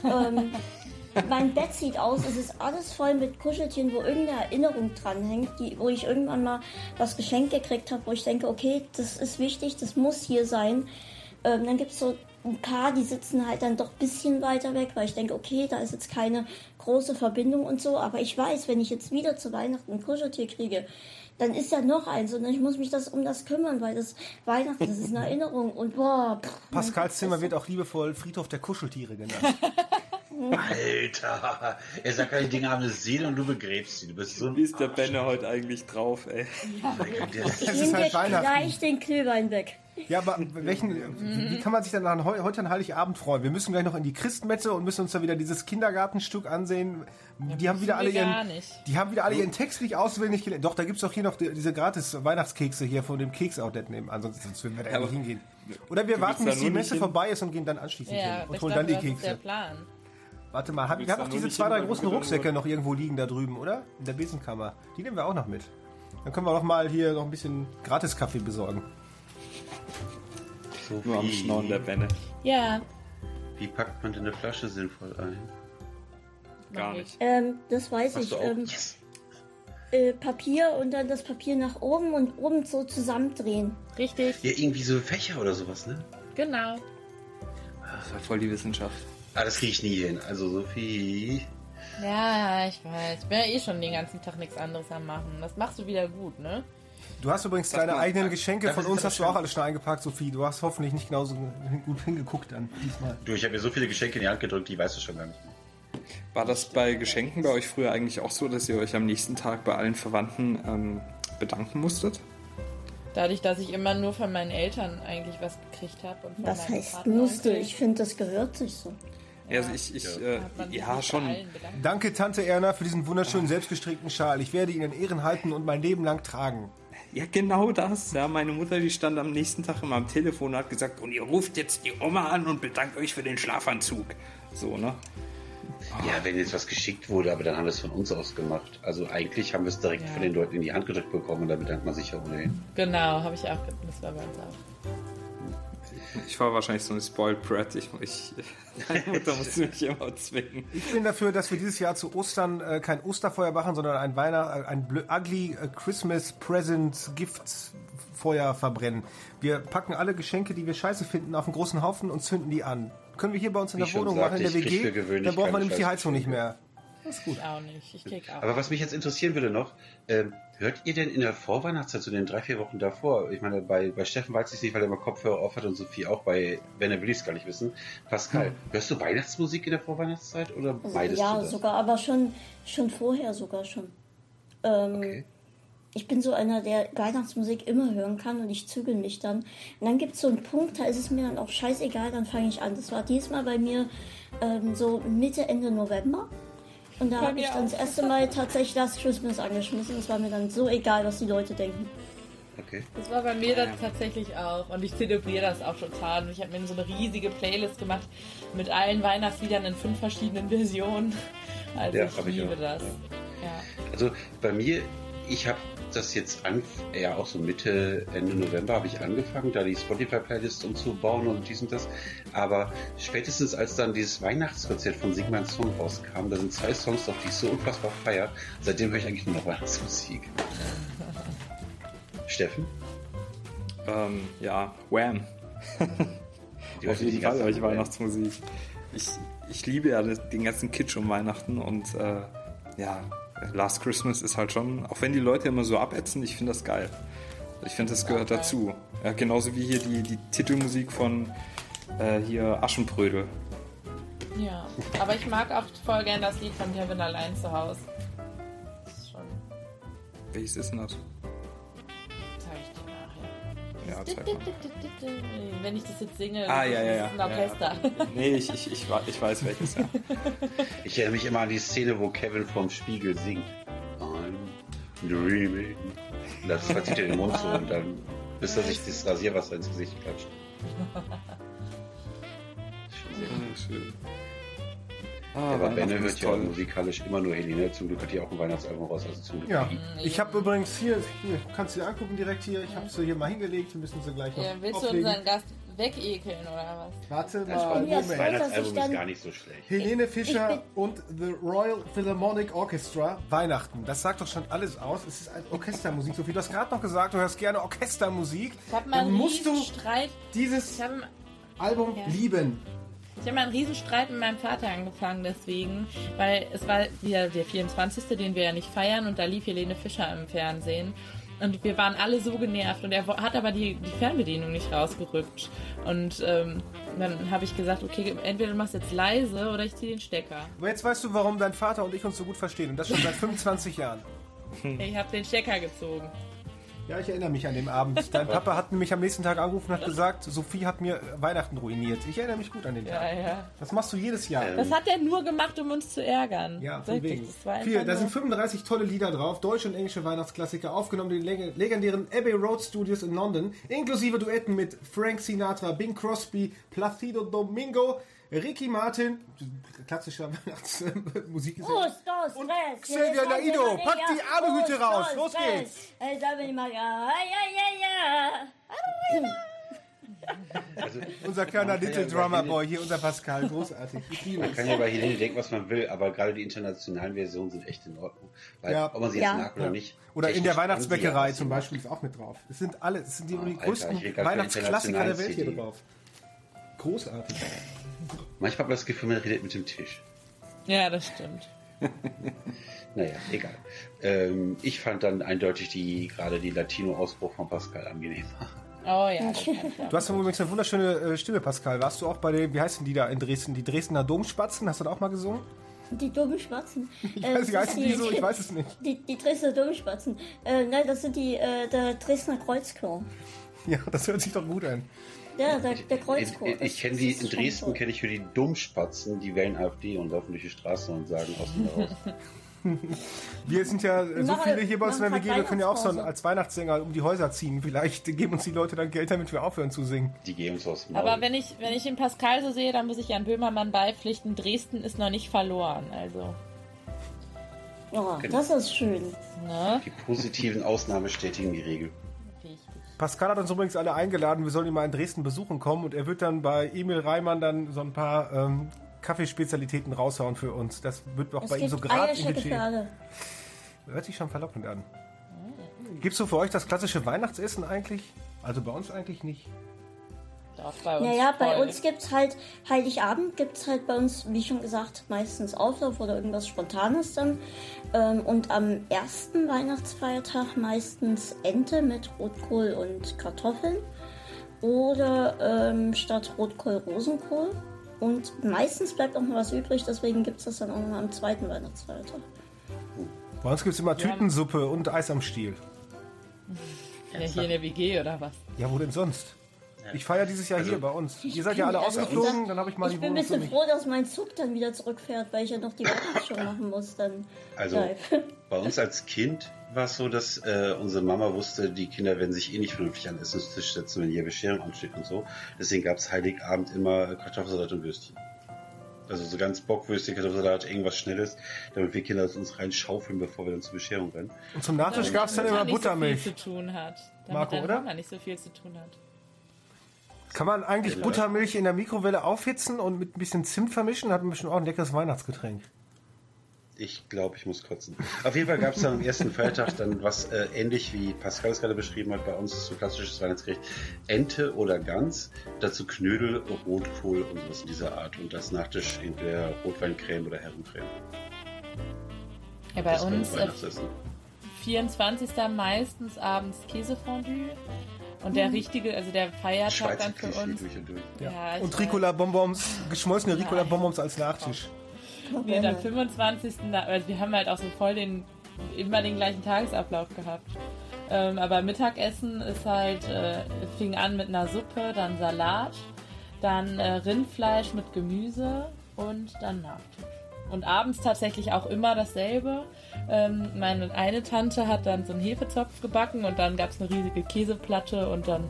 ähm, mein Bett sieht aus, es ist alles voll mit Kuscheltieren, wo irgendeine Erinnerung dranhängt, die, wo ich irgendwann mal was geschenkt gekriegt habe, wo ich denke, okay, das ist wichtig, das muss hier sein. Ähm, dann gibt es so ein paar, die sitzen halt dann doch ein bisschen weiter weg, weil ich denke, okay, da ist jetzt keine große Verbindung und so. Aber ich weiß, wenn ich jetzt wieder zu Weihnachten ein Kuscheltier kriege, dann ist ja noch eins und ich muss mich das um das kümmern, weil das Weihnachten, das ist eine Erinnerung und boah. Pff, Pascals Zimmer wird auch liebevoll Friedhof der Kuscheltiere genannt. Alter, er sagt, die Dinge haben eine Seele und du begräbst sie. Du bist so ein Wie ist der Benne heute eigentlich drauf, ey? Der- Es ich ist nehme halt gleich den Glühwein weg. Ja, aber welchen, wie kann man sich denn an heu- heute an Heiligabend freuen? Wir müssen gleich noch in die Christmette und müssen uns da wieder dieses Kindergartenstück ansehen. Die haben wieder alle ihren, die haben wieder alle ihren Text nicht auswendig gelernt. Doch, da gibt's doch hier noch die, diese gratis Weihnachtskekse hier von dem Keksoutlet nebenan, sonst, sonst würden wir da ja nicht hingehen. Oder wir warten, bis die Messe hin? vorbei ist und gehen dann anschließend Ja, hin und ich holen dann die das ist der Kekse. Plan. Warte mal, hab, willst wir haben da doch nur diese zwei, drei großen dann Rucksäcke noch irgendwo liegen da drüben, oder? In der Besenkammer. Die nehmen wir auch noch mit. Dann können wir doch mal hier noch ein bisschen Gratis-Kaffee besorgen. Nur am Schnorren der Benne. Ja. Wie packt man denn eine Flasche sinnvoll ein? Gar nicht. Ähm, das weiß Hast ich. du auch? Ähm, äh, Papier und dann das Papier nach oben und oben so zusammendrehen. ich. Richtig. Ja, irgendwie so Fächer oder sowas, ne? Genau. Das war voll die Wissenschaft. Ah, das kriege ich nie hin. Also Sophie. Ja, ich weiß. Ich bin ja eh schon den ganzen Tag nichts anderes am machen. Das machst du wieder gut, ne? Du hast übrigens Sag deine eigenen Geschenke. darf Von uns das hast du auch alles schon eingepackt, Sophie. Du hast hoffentlich nicht genauso gut hingeguckt dann diesmal. Du, ich habe mir so viele Geschenke in die Hand gedrückt, die weißt du schon gar nicht mehr. War das bei Geschenken bei euch früher eigentlich auch so, dass ihr euch am nächsten Tag bei allen Verwandten ähm, bedanken musstet? Dadurch, dass ich immer nur von meinen Eltern eigentlich was gekriegt habe. und von Was heißt Partner musste? Ich finde, das gehört sich so. Also ich, ich äh, man sich ja schon. Danke, Tante Erna, für diesen wunderschönen selbstgestrickten Schal. Ich werde ihn in Ehren halten und mein Leben lang tragen. Ja, genau das. Ja, meine Mutter, die stand am nächsten Tag immer am Telefon und hat gesagt, und ihr ruft jetzt die Oma an und bedankt euch für den Schlafanzug. So, ne? Ja, wenn jetzt was geschickt wurde, aber dann haben wir es von uns aus gemacht. Also eigentlich haben wir es direkt Ja. von den Leuten in die Hand gedrückt bekommen und da bedankt man sich ja ohnehin. Genau, habe ich auch. Das war bei uns auch. Ich war wahrscheinlich so ein Spoiled Brat. Ich, ich, meine Mutter musste mich immer zwingen. Ich bin dafür, dass wir dieses Jahr zu Ostern äh, kein Osterfeuer machen, sondern ein Weihnacht, äh, ein ugly äh, Christmas Present Gift Feuer verbrennen. Wir packen alle Geschenke, die wir scheiße finden, auf einen großen Haufen und zünden die an. Können wir hier bei uns in Wie der Wohnung sagte, machen, in der WG? gewöhnlich Dann braucht man nämlich die Heizung nicht mehr. Das ist gut. Ich auch nicht. Ich krieg auch. Aber was mich jetzt interessieren würde noch, ähm, hört ihr denn in der Vorweihnachtszeit, so den drei, vier Wochen davor, ich meine, bei, bei Steffen weiß ich nicht, weil er immer Kopfhörer auf hat und Sophie auch, bei, wenn er will ich es gar nicht wissen. Pascal, hörst du Weihnachtsmusik in der Vorweihnachtszeit oder Also, meidest ja, sogar, aber schon, schon vorher sogar schon. Ähm, Okay. Ich bin so einer, der Weihnachtsmusik immer hören kann und ich zügel mich dann. Und dann gibt es so einen Punkt, da ist es mir dann auch scheißegal, dann fange ich an. Das war diesmal bei mir ähm, so Mitte, Ende November. Und da habe ich dann das erste Mal tatsächlich das Christmas angeschmissen. Es war mir dann so egal, was die Leute denken. Okay. Das war bei mir dann tatsächlich auch. Und ich zelebriere das auch total. Und ich habe mir so eine riesige Playlist gemacht mit allen Weihnachtsliedern in fünf verschiedenen Versionen. Also Ja, ich ich liebe auch. das. Ja. Also bei mir, ich habe das jetzt an, ja auch so Mitte, Ende November habe ich angefangen, da die Spotify-Playlist umzubauen und dies und das. Aber spätestens als dann dieses Weihnachtskonzert von Sing mein Song rauskam, da sind zwei Songs, auf die ich so unfassbar feier. Seitdem höre ich eigentlich nur noch Weihnachtsmusik. Steffen? Ähm, ja, Wham. Die Auf jeden Fall höre ich. Weihnachtsmusik. Ich, ich liebe ja den ganzen Kitsch um Weihnachten und äh, ja, Last Christmas ist halt schon, auch wenn die Leute immer so abätzen, ich finde das geil. Ich finde, das gehört Okay. dazu. Ja, genauso wie hier die, die Titelmusik von äh, hier Aschenbrödel. ja. Aber ich mag auch voll gern das Lied von Kevin allein zu Hause. Das ist schon, Welches ist denn das? Ja. Wenn ich das jetzt singe, Ah, das ja, ja, ist ja. ein Orchester. Nee, ich, ich, ich, ich weiß welches, ja. Ich erinnere mich immer an die Szene, wo Kevin vorm Spiegel singt. I'm dreaming. Das verzieht er den Mund so und dann, bis er sich das Rasierwasser ins Gesicht klatscht. Ist schon sehr Schön. Ah, aber Benne hört ja musikalisch immer nur Helene. Zum Glück hat die auch ein Weihnachtsalbum raus. Also zum Glück. Ja, ich habe übrigens hier, hier, kannst du dir angucken direkt hier, ich habe sie hier mal hingelegt, wir müssen sie gleich noch Ja, willst du auflegen. unseren Gast wegekeln oder was? Warte Das mal, ich Weihnachtsalbum ist gar nicht so schlecht. Helene Fischer und The Royal Philharmonic Orchestra, Weihnachten. Das sagt doch schon alles aus. Es ist ein Orchestermusik. Sophie, du hast gerade noch gesagt, du hörst gerne Orchestermusik. Ich habe mal Dann einen musst du Riesenstreit. dieses Ich habe Album Ja. lieben. Ich habe mal einen Riesenstreit mit meinem Vater angefangen deswegen, weil es war wieder der 24., den wir ja nicht feiern und da lief Helene Fischer im Fernsehen. Und wir waren alle so genervt und er hat aber die, die Fernbedienung nicht rausgerückt. Und ähm, dann habe ich gesagt, okay, entweder du machst jetzt leise oder ich ziehe den Stecker. Aber jetzt weißt du, warum dein Vater und ich uns so gut verstehen. Und das schon seit 25 Jahren. Ich habe den Stecker gezogen. Ja, ich erinnere mich an den Abend. Dein Papa hat mich am nächsten Tag angerufen und hat gesagt, Sophie hat mir Weihnachten ruiniert. Ich erinnere mich gut an den Ja, Tag. ja. Das machst du jedes Jahr. Das hat er nur gemacht, um uns zu ärgern. Ja, von Wirklich, wegen. Das war Vier, da sind 35 tolle Lieder drauf, deutsche und englische Weihnachtsklassiker, aufgenommen in den leg- legendären Abbey Road Studios in London, inklusive Duetten mit Frank Sinatra, Bing Crosby, Placido Domingo, Ricky Martin, klassischer Weihnachtsmusik. Prost, Prost, Und Stress. Xavier wir pack die Aluhüte Prost, raus. Los geht's. Äh, da bin ich mal, ja, ja, ja, ja. Also, Unser kleiner Little ja Drummer Boy, hier unser Pascal, großartig. Man kann ja bei Helene denken, was man will, aber gerade die internationalen Versionen sind echt in Ordnung. Weil, Ja. ob man sie jetzt Ja. mag oder nicht. Oder in der Weihnachtsbäckerei zum Beispiel ist auch mit drauf. Es sind alle, es sind die, die Alter, größten Weihnachtsklassiker der Welt hier drauf. Großartig. Manchmal habe ich das Gefühl, man redet mit dem Tisch. Ja, das stimmt. Naja, egal. Ähm, ich fand dann eindeutig die gerade die Latino-Ausbruch von Pascal angenehmer. Oh ja. Du hast übrigens eine wunderschöne äh, Stimme, Pascal. Warst du auch bei den, wie heißen die da in Dresden? Die Dresdner Domspatzen? Hast du da auch mal gesungen? Die dummen Spatzen. Ich Äh, weiß, wie das heißen ist die so? Ich weiß es nicht. Die, die Dresdner Dummspatzen. Äh, nein, das sind die, äh, der Dresdner Kreuzchor. Ja, das hört sich doch gut an. Ja, der, der Ich, Kreuzchor. ich, ich kenne die, in Dresden kenne ich für die Dummspatzen, die wählen AfD und laufen durch die Straße und sagen aus und raus. Wir sind ja äh, so viele hier bei uns in der WG, wir können ja auch so als Weihnachtssänger um die Häuser ziehen. Vielleicht geben uns die Leute dann Geld, damit wir aufhören zu singen. Die gehen uns aus dem Aber wenn ich, wenn ich den Pascal so sehe, dann muss ich Jan Böhmermann beipflichten, Dresden ist noch nicht verloren. Also, Ja, Genau. das ist schön. ne? Die positiven Ausnahmen bestätigen die Regel. Pascal hat uns übrigens alle eingeladen, wir sollen ihn mal in Dresden besuchen kommen und er wird dann bei Emil Reimann dann so ein paar ähm, Kaffeespezialitäten raushauen für uns. Das wird auch Es bei ihm gibt so gerade im Budget. Hört sich schon verlockend an. Gibt's so für euch das klassische Weihnachtsessen eigentlich? Also bei uns eigentlich nicht. Doch, bei uns Naja, bei uns gibt's halt, Heiligabend gibt's halt bei uns, wie schon gesagt, meistens Auflauf oder irgendwas Spontanes dann. Ähm, und am ersten Weihnachtsfeiertag meistens Ente mit Rotkohl und Kartoffeln. Oder ähm, statt Rotkohl Rosenkohl. Und meistens bleibt auch noch was übrig, deswegen gibt's das dann auch noch am zweiten Weihnachtsfeiertag. Bei uns gibt's immer Tütensuppe und Eis am Stiel. Ja, hier in der WG oder was? Ja, wo denn sonst? Ich feiere dieses Jahr hier bei uns. Ihr seid ja alle Also, ausgeflogen, ich- dann habe ich mal Ich die bin ein bisschen froh, dass mein Zug dann wieder zurückfährt, weil ich ja noch die Weihnachtsshow machen muss. Dann Also live. bei uns als Kind war es so, dass äh, unsere Mama wusste, die Kinder werden sich eh nicht vernünftig an den Essenstisch setzen, wenn hier Bescherung ansteht und so. Deswegen gab es Heiligabend immer Kartoffelsalat und Würstchen. Also so ganz Bockwürstchen, Kartoffelsalat, irgendwas Schnelles, damit wir Kinder uns reinschaufeln, bevor wir dann zur Bescherung rennen. Und zum Nachtisch gab's dann immer Damit er Buttermilch. nicht so viel zu tun hat. Damit Marco, oder? Mama nicht so viel zu tun hat. Kann man eigentlich Buttermilch in der Mikrowelle aufhitzen und mit ein bisschen Zimt vermischen? Hat man bestimmt auch ein leckeres Weihnachtsgetränk. Ich glaube, ich muss kotzen. Auf jeden Fall gab es dann am ersten Feiertag dann was äh, ähnlich wie Pascal es gerade beschrieben hat. Bei uns ist so klassisches Weihnachtsgericht Ente oder Gans, dazu Knödel, Rotkohl und sowas in dieser Art. Und als Nachtisch entweder Rotweincreme oder Herrencreme. Ja, bei Das uns äh, Weihnachtsessen. 24. meistens abends Käsefondue. Und der richtige, also der Feiertag Schweizer dann für Klischee uns. durch und durch. Ja, Und. Ricola-Bonbons, geschmolzene Ricola-Bonbons als Nachtisch. Nee, dann 25. Da, also wir haben halt auch so voll den, immer den gleichen Tagesablauf gehabt. Ähm, aber Mittagessen ist halt, äh, fing an mit einer Suppe, dann Salat, dann äh, Rindfleisch mit Gemüse und dann Nachtisch. Und abends tatsächlich auch immer dasselbe. Ähm, meine eine Tante hat dann so einen Hefezopf gebacken und dann gab es eine riesige Käseplatte und dann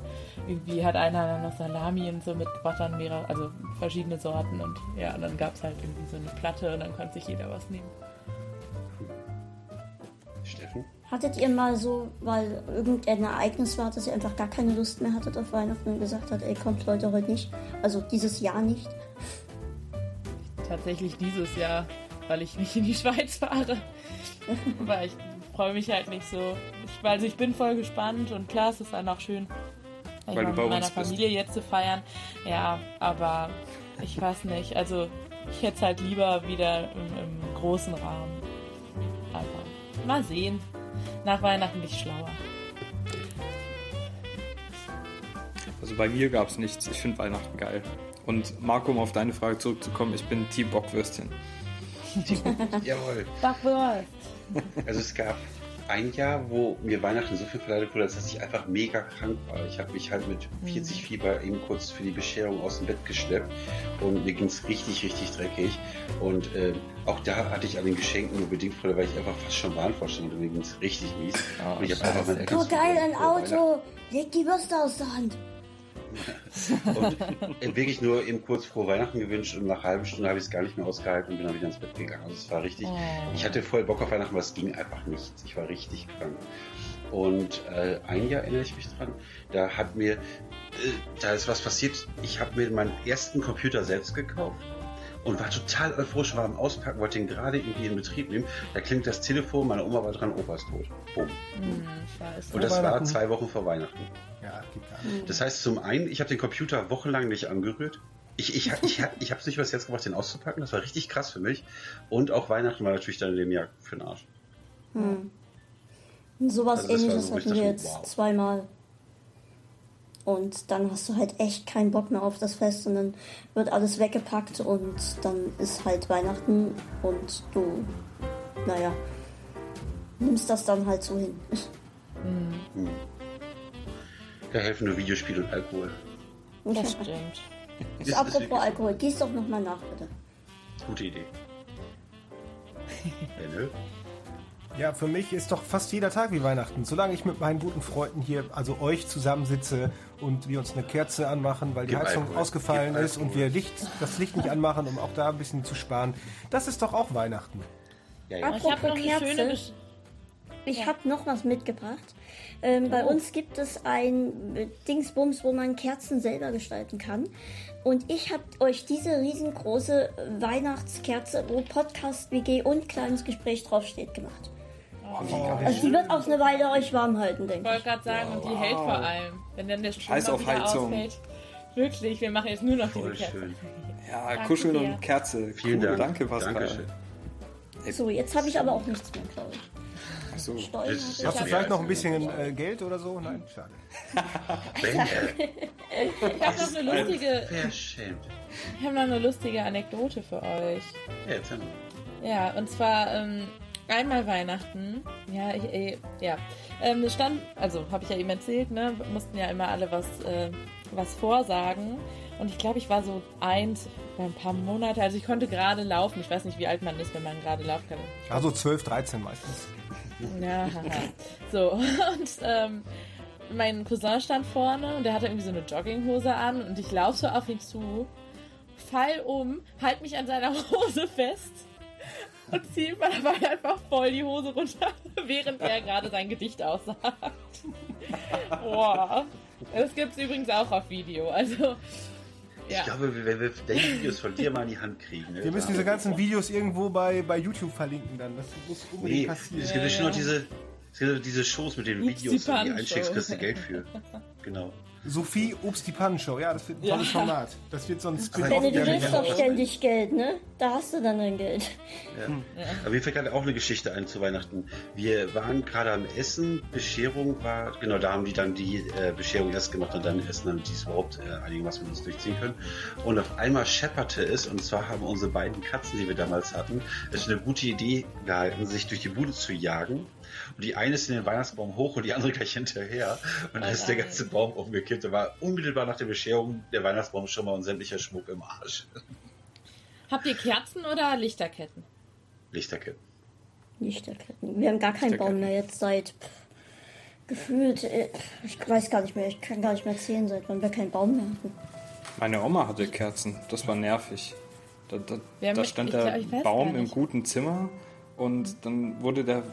irgendwie hat einer dann noch Salami und so mitgebracht, dann mehrere, also verschiedene Sorten und ja, und dann gab es halt irgendwie so eine Platte und dann konnte sich jeder was nehmen. Steffen? Hattet ihr mal so, weil irgendein Ereignis war, dass ihr einfach gar keine Lust mehr hattet auf Weihnachten und gesagt habt, ey, kommt Leute heute nicht? Also dieses Jahr nicht? Tatsächlich dieses Jahr, weil ich nicht in die Schweiz fahre. weil ich freue mich halt nicht so. Ich, also ich bin voll gespannt und klar, es ist dann auch schön, Weil mal du bei mit meiner uns bist. Familie jetzt zu feiern. Ja, aber ich weiß nicht. Also ich hätte es halt lieber wieder im, im großen Rahmen. Aber mal sehen. Nach Weihnachten bin ich schlauer. Also bei mir gab es nichts. Ich finde Weihnachten geil. Und Marco, um auf deine Frage zurückzukommen, ich bin Team Bockwürstchen. Jawohl. Backwurst. Also es gab ein Jahr, wo mir Weihnachten so viel verleidet wurde, dass ich einfach mega krank war. Ich habe mich halt mit 40 Fieber eben kurz für die Bescherung aus dem Bett geschleppt und mir ging's richtig, richtig dreckig. Und äh, auch da hatte ich an den Geschenken nur bedingt Freude, weil ich einfach fast schon Wahnvorstellung hatte. Mir ging's richtig mies. Ah, und ich habe einfach Oh so geil, ein Auto! Leg die Bürste aus der Hand! Und wirklich nur eben kurz frohe Weihnachten gewünscht und nach einer halben Stunde habe ich es gar nicht mehr ausgehalten und bin dann wieder ins Bett gegangen. Also es war richtig. Oh. Ich hatte voll Bock auf Weihnachten, aber es ging einfach nicht. Ich war richtig krank. Und äh, ein Jahr erinnere ich mich dran, da hat mir, äh, da ist was passiert. Ich habe mir meinen ersten Computer selbst gekauft und war total euphorisch, war am Auspacken, wollte ihn gerade irgendwie in Betrieb nehmen. Da klingt das Telefon, meine Oma war dran, Opa ist tot. Bumm. Hm, scheiße. Und das war zwei Wochen vor Weihnachten. Ja, geht gar nicht. Das heißt, zum einen, ich habe den Computer wochenlang nicht angerührt. Ich, ich, ich, ich, ich habe es nicht was jetzt gemacht, den auszupacken. Das war richtig krass für mich. Und auch Weihnachten war natürlich dann in dem Jahr für den Arsch. Sowas Also ähnliches so, hatten wir jetzt wow. zweimal. Und dann hast du halt echt keinen Bock mehr auf das Fest und dann wird alles weggepackt und dann ist halt Weihnachten und du, naja, nimmst das dann halt so hin. Da helfen nur Videospiele und Alkohol. Das stimmt. Ist- ist Apropos Alkohol, gieß doch nochmal nach, bitte. Gute Idee. ja, ne? Ja, für mich ist doch fast jeder Tag wie Weihnachten. Solange ich mit meinen guten Freunden hier, also euch zusammensitze und wir uns eine Kerze anmachen, weil die Gib Heizung Alkohol. ausgefallen Gib ist und Alkohol. wir Licht, das Licht nicht anmachen, um auch da ein bisschen zu sparen. Das ist doch auch Weihnachten. Ja, ja. Ich habe noch eine Kerze. schöne Gesch Ich habe noch was mitgebracht. Ähm, bei uns gibt es ein äh, Dingsbums, wo man Kerzen selber gestalten kann. Und ich habe euch diese riesengroße Weihnachtskerze, wo Podcast, WG und kleines Gespräch draufsteht, gemacht. Also die wird auch eine Weile euch warm halten, Ich denke wollte ich. gerade sagen, und die hält vor allem. Wenn dann der Strom Scheiß auf wieder Heizung. ausfällt. Wirklich, wir machen jetzt nur noch Voll diese Kerze. schön. Ja, Danke Kuscheln sehr. und Kerze. Vielen cool, Dank. Danke, Pascal. Dankeschön. So, jetzt habe ich aber auch nichts mehr, glaube ich. Ach so. Steuern. Hast du vielleicht noch ein also- bisschen äh, Geld oder so? Nein, schade. Ich habe noch eine lustige, verschämt. ich habe noch eine lustige Anekdote für euch. Ja, erzähl mal. Ja, und zwar ähm, einmal Weihnachten. Ja, ich, äh, ja. Ähm, es stand, also habe ich ja eben erzählt, ne, mussten ja immer alle was, äh, was vorsagen. Und ich glaube, ich war so eins, ein paar Monate, also ich konnte gerade laufen. Ich weiß nicht, wie alt man ist, wenn man gerade laufen kann. Also 12, 13 meistens. Ja. So, und ähm, mein Cousin stand vorne und der hatte irgendwie so eine Jogginghose an und ich laufe so auf ihn zu, fall um, halt mich an seiner Hose fest und ziehe ihm dabei einfach voll die Hose runter, während er gerade sein Gedicht aussagt. Boah. Das gibt's übrigens auch auf Video, also. Ja. Ich glaube, wenn wir die Videos von dir mal in die Hand kriegen. Ne, Wir müssen diese ganzen Videos irgendwo bei, bei YouTube verlinken dann. Das muss unbedingt Nee, passieren. es gibt bestimmt noch diese, es gibt noch diese Shows mit den Ups, Videos, die die einschickst, kriegst du Geld für. Genau. Sophie Obst die Pannenshow. Ja, das wird ein tolles Ja. Format. Das wird so ein Benny, Spin-off. du Ja, willst ja. doch ständig Geld, ne? Da hast du dann dein Geld. Aber mir fällt gerade auch eine Geschichte ein zu Weihnachten. Wir waren gerade am Essen, Bescherung war, genau, da haben die dann die äh, Bescherung erst gemacht und dann essen, damit die es überhaupt äh, einigermaßen mit uns durchziehen können. Und auf einmal schepperte es, und zwar haben unsere beiden Katzen, die wir damals hatten, es eine gute Idee gehalten, sich durch die Bude zu jagen. Und die eine ist in den Weihnachtsbaum hoch und die andere gleich hinterher. Und dann ist der ganze Baum umgekippt. Da war unmittelbar nach der Bescherung der Weihnachtsbaum schon mal und sämtlicher Schmuck im Arsch. Habt ihr Kerzen oder Lichterketten? Lichterketten. Lichterketten. Wir haben gar keinen Baum mehr jetzt seit pff, gefühlt, äh, ich weiß gar nicht mehr, ich kann gar nicht mehr zählen, seit wann wir keinen Baum mehr hatten. Meine Oma hatte Kerzen. Das war nervig. Da, da, da stand ich der ich weiß Baum im guten Zimmer und dann wurde der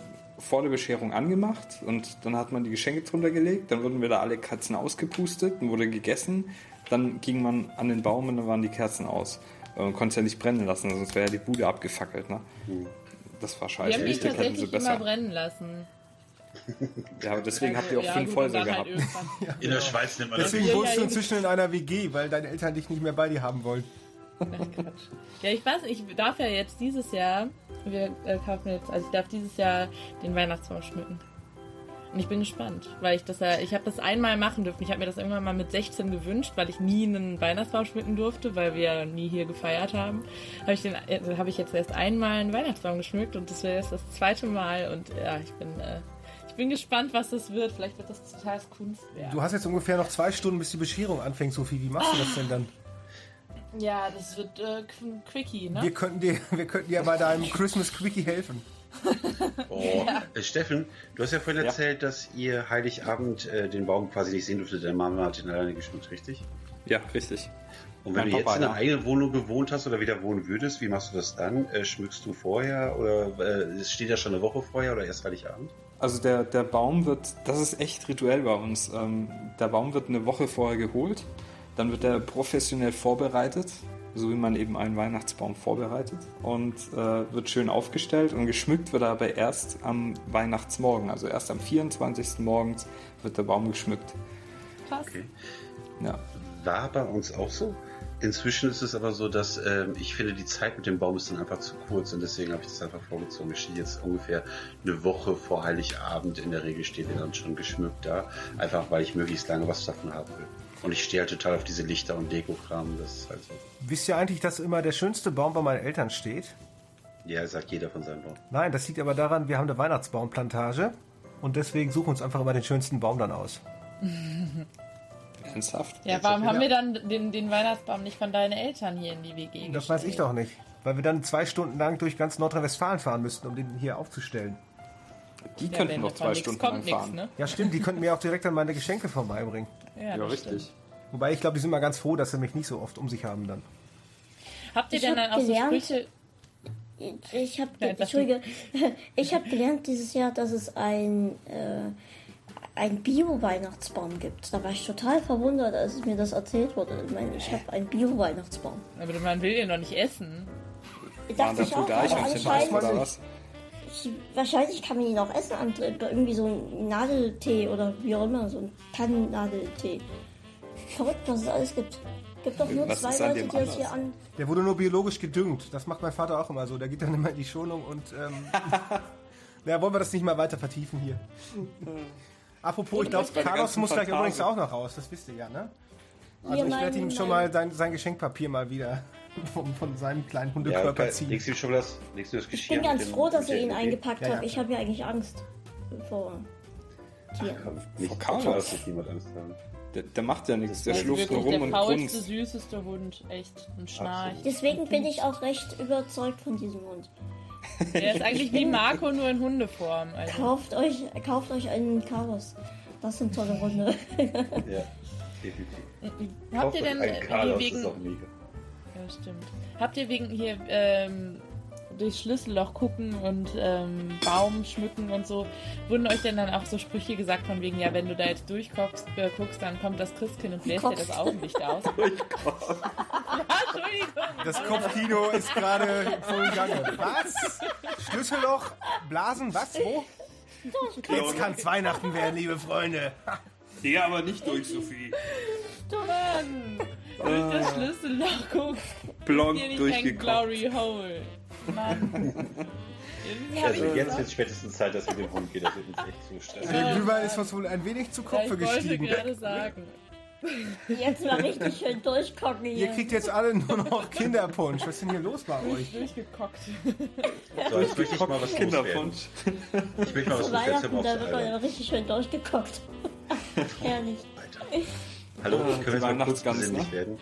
vor der Bescherung angemacht und dann hat man die Geschenke drunter gelegt, dann wurden wieder alle Kerzen ausgepustet, dann wurde gegessen, dann ging man an den Baum und dann waren die Kerzen aus. Weil Man konnte es ja nicht brennen lassen, sonst wäre ja die Bude abgefackelt. Ne? Das war Wir scheiße. haben die sind tatsächlich immer besser. brennen lassen. Ja, aber deswegen habt ihr auch Ja, fünf Häuser und halt gehabt. irgendwann- In der Schweiz nennt man das. Deswegen wohnst du inzwischen in einer WG, weil deine Eltern dich nicht mehr bei dir haben wollen. Nein, Quatsch. Ja, ich weiß, ich darf ja jetzt dieses Jahr, wir äh, kaufen jetzt, also ich darf dieses Jahr den Weihnachtsbaum schmücken. Und ich bin gespannt, weil ich das ja, ich habe das einmal machen dürfen. Ich habe mir das irgendwann mal mit 16 gewünscht, weil ich nie einen Weihnachtsbaum schmücken durfte, weil wir ja nie hier gefeiert haben. Habe ich den, also habe ich jetzt erst einmal einen Weihnachtsbaum geschmückt und das wäre jetzt das zweite Mal und ja, ich bin, äh, ich bin gespannt, was das wird. Vielleicht wird das total Kunstwerk. Du hast jetzt ungefähr noch zwei Stunden, bis die Bescherung anfängt, Sophie. Wie machst du das denn dann? Ja, das wird äh, Qu- Quickie, ne? Wir könnten dir, wir könnten dir bei deinem Christmas Quickie helfen. Oh. Äh, Steffen, du hast ja vorhin erzählt, dass ihr Heiligabend äh, den Baum quasi nicht sehen durftet. Deine Mama hat ihn alleine geschmückt, richtig? Ja, richtig. Und wenn Mein du jetzt Papa, in einer ja. eigenen Wohnung gewohnt hast oder wieder wohnen würdest, wie machst du das dann? Äh, schmückst du vorher oder äh, steht ja schon eine Woche vorher oder erst Heiligabend? Also der, der Baum wird, das ist echt rituell bei uns. Ähm, der Baum wird eine Woche vorher geholt, dann wird er professionell vorbereitet, so wie man eben einen Weihnachtsbaum vorbereitet und äh, wird schön aufgestellt und geschmückt wird er aber erst am Weihnachtsmorgen, also erst am 24. morgens wird der Baum geschmückt. Krass. Okay. Ja. War bei uns auch so. Inzwischen ist es aber so, dass ähm, ich finde, die Zeit mit dem Baum ist dann einfach zu kurz und deswegen habe ich das einfach vorgezogen. Ich stehe jetzt ungefähr eine Woche vor Heiligabend. In der Regel steht er dann schon geschmückt da. Einfach weil ich möglichst lange was davon haben will. Und ich stehe halt total auf diese Lichter und Deko-Kram. Das ist halt so. Wisst ihr eigentlich, dass immer der schönste Baum bei meinen Eltern steht? Ja, sagt jeder von seinem Baum. Nein, das liegt aber daran, wir haben eine Weihnachtsbaumplantage und deswegen suchen wir uns einfach immer den schönsten Baum dann aus. Ernsthaft? Ja, warum haben wir dann den, den Weihnachtsbaum nicht von deinen Eltern hier in die WG Das weiß ich doch nicht. Weil wir dann zwei Stunden lang durch ganz Nordrhein-Westfalen fahren müssten, um den hier aufzustellen. Die Ja, könnten noch zwei Stunden kommt, lang nix, fahren. Ne? Ja, stimmt, die könnten mir auch direkt dann meine Geschenke vorbeibringen. Ja, Ja, richtig. stimmt. Wobei ich glaube, die sind mal ganz froh, dass sie mich nicht so oft um sich haben dann. Habt ihr Ich denn dann auch so gelernt- Sprüche? Ich habe Nein, was Entschuldige, ich habe gelernt dieses Jahr, dass es ein äh, ein Bio-Weihnachtsbaum gibt. Da war ich total verwundert, als mir das erzählt wurde. Ich meine, ich habe einen Bio-Weihnachtsbaum. Aber man will den doch nicht essen. Waren Dachte das ich auch, aber Eichhörnchen anscheinend, oder was? Ich, wahrscheinlich kann man ihn auch essen, irgendwie so ein Nadeltee oder wie auch immer, so ein Tannennadeltee. Verrückt, was es alles gibt. Gibt doch nur Was zwei Leute, die das hier an. Der wurde nur biologisch gedüngt. Das macht mein Vater auch immer so. Der geht dann immer in die Schonung und. Ähm, ja, wollen wir das nicht mal weiter vertiefen hier? Apropos, ich glaube, Carlos muss gleich übrigens auch noch raus. Das wisst ihr ja, ne? Also Hier ich werde ihm schon mal sein, sein Geschenkpapier mal wieder von, von seinem kleinen Ja, Hundekörper okay. ziehen. legst du schon das, legst du das Ich bin ganz froh, dass ihr der ihn eingepackt Ja, ja. habt. Ich habe ja eigentlich Angst vor Tieren. Nicht, Carlos. Carlos. wird niemand Angst haben. Der, der macht ja nichts, der ist schlurft nur rum der und faulste, grunzt. süßeste Hund. Echt. Und schnarcht. Deswegen bin ich auch recht überzeugt von diesem Hund. Der ist eigentlich wie Marco, nur in Hundeform. Also, Kauft euch, kauft euch einen Chaos. Das sind tolle Hunde. Ja, definitiv. habt ihr denn ein Carlos, wegen... stimmt. Habt ihr wegen hier ähm, durchs Schlüsselloch gucken und ähm, Baum schmücken und so, wurden euch denn dann auch so Sprüche gesagt von wegen, ja, wenn du da jetzt durchguckst, äh, guckst, dann kommt das Christkind und bläst dir das. Augenlicht aus? ja, Entschuldigung. Das Kopfkino ist gerade voll Gange. Was? Schlüsselloch? Blasen? Was? Wo? Jetzt kann's Weihnachten werden, liebe Freunde. Ja, aber nicht durch, Sophie. Mann! Durch das Schlüsselloch guckst, Blond durchgeguckt. Glory Hole. Mann. Also ich jetzt wird spätestens Zeit, dass wir den Hund geht. Das wird uns echt zu stressen. Der Glühwein ist uns wohl ein wenig zu ja, Kopfe ich wollte gestiegen. gerade sagen. Jetzt mal richtig schön durchgucken Ihr hier. kriegt jetzt alle nur noch Kinderpunsch. Was ist denn hier los bei euch? Durchgekockt. So, jetzt möchte ich mal was. Kinderpunsch. Ich möchte mal was Zu loswerden. Da wird man richtig schön durchgeguckt. Ehrlich. Hallo, Ah, können wir jetzt mal kurz besinnlich ne? werden?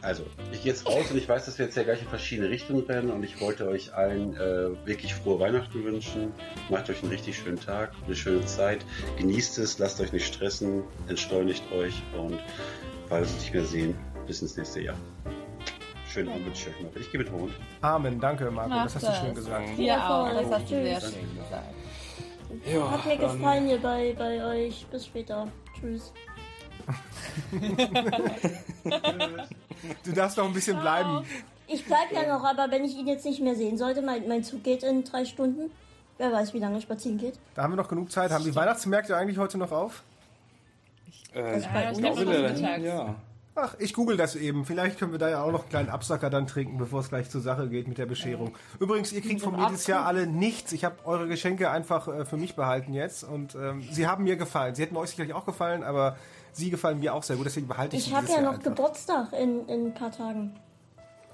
Also, ich gehe jetzt raus und ich weiß, dass wir jetzt ja gleich in verschiedene Richtungen rennen und ich wollte euch allen äh, wirklich frohe Weihnachten wünschen. Macht euch einen richtig schönen Tag, eine schöne Zeit. Genießt es, lasst euch nicht stressen, entschleunigt euch und falls wir uns nicht mehr sehen, bis ins nächste Jahr. Schönen Abend wünsche ich euch noch. Ich gehe mit Hund. Amen, danke Marco, Mach das hast du schön gesagt. Dir auch, das hast du sehr schön gesagt. Ja, Hat mir gefallen hier bei, bei euch. Bis später. Tschüss. Du darfst noch ein bisschen bleiben. Ich bleib ja noch, aber wenn ich ihn jetzt nicht mehr sehen sollte, mein, mein Zug geht in drei Stunden. Wer weiß, wie lange spazieren geht. Da haben wir noch genug Zeit. Haben die Weihnachtsmärkte eigentlich heute noch auf? Äh, ich glaub, will noch er mittags. denn? Ja. Ach, ich google das eben. Vielleicht können wir da ja auch noch einen kleinen Absacker dann trinken, bevor es gleich zur Sache geht mit der Bescherung. Übrigens, ihr kriegt von mir dieses Jahr alle nichts. Ich habe eure Geschenke einfach äh, für mich behalten jetzt und ähm, sie haben mir gefallen. Sie hätten euch sicherlich auch gefallen, aber sie gefallen mir auch sehr gut. Deswegen behalte ich, Ich sie habe dieses ja Jahr noch einfach. Geburtstag in, in ein paar Tagen.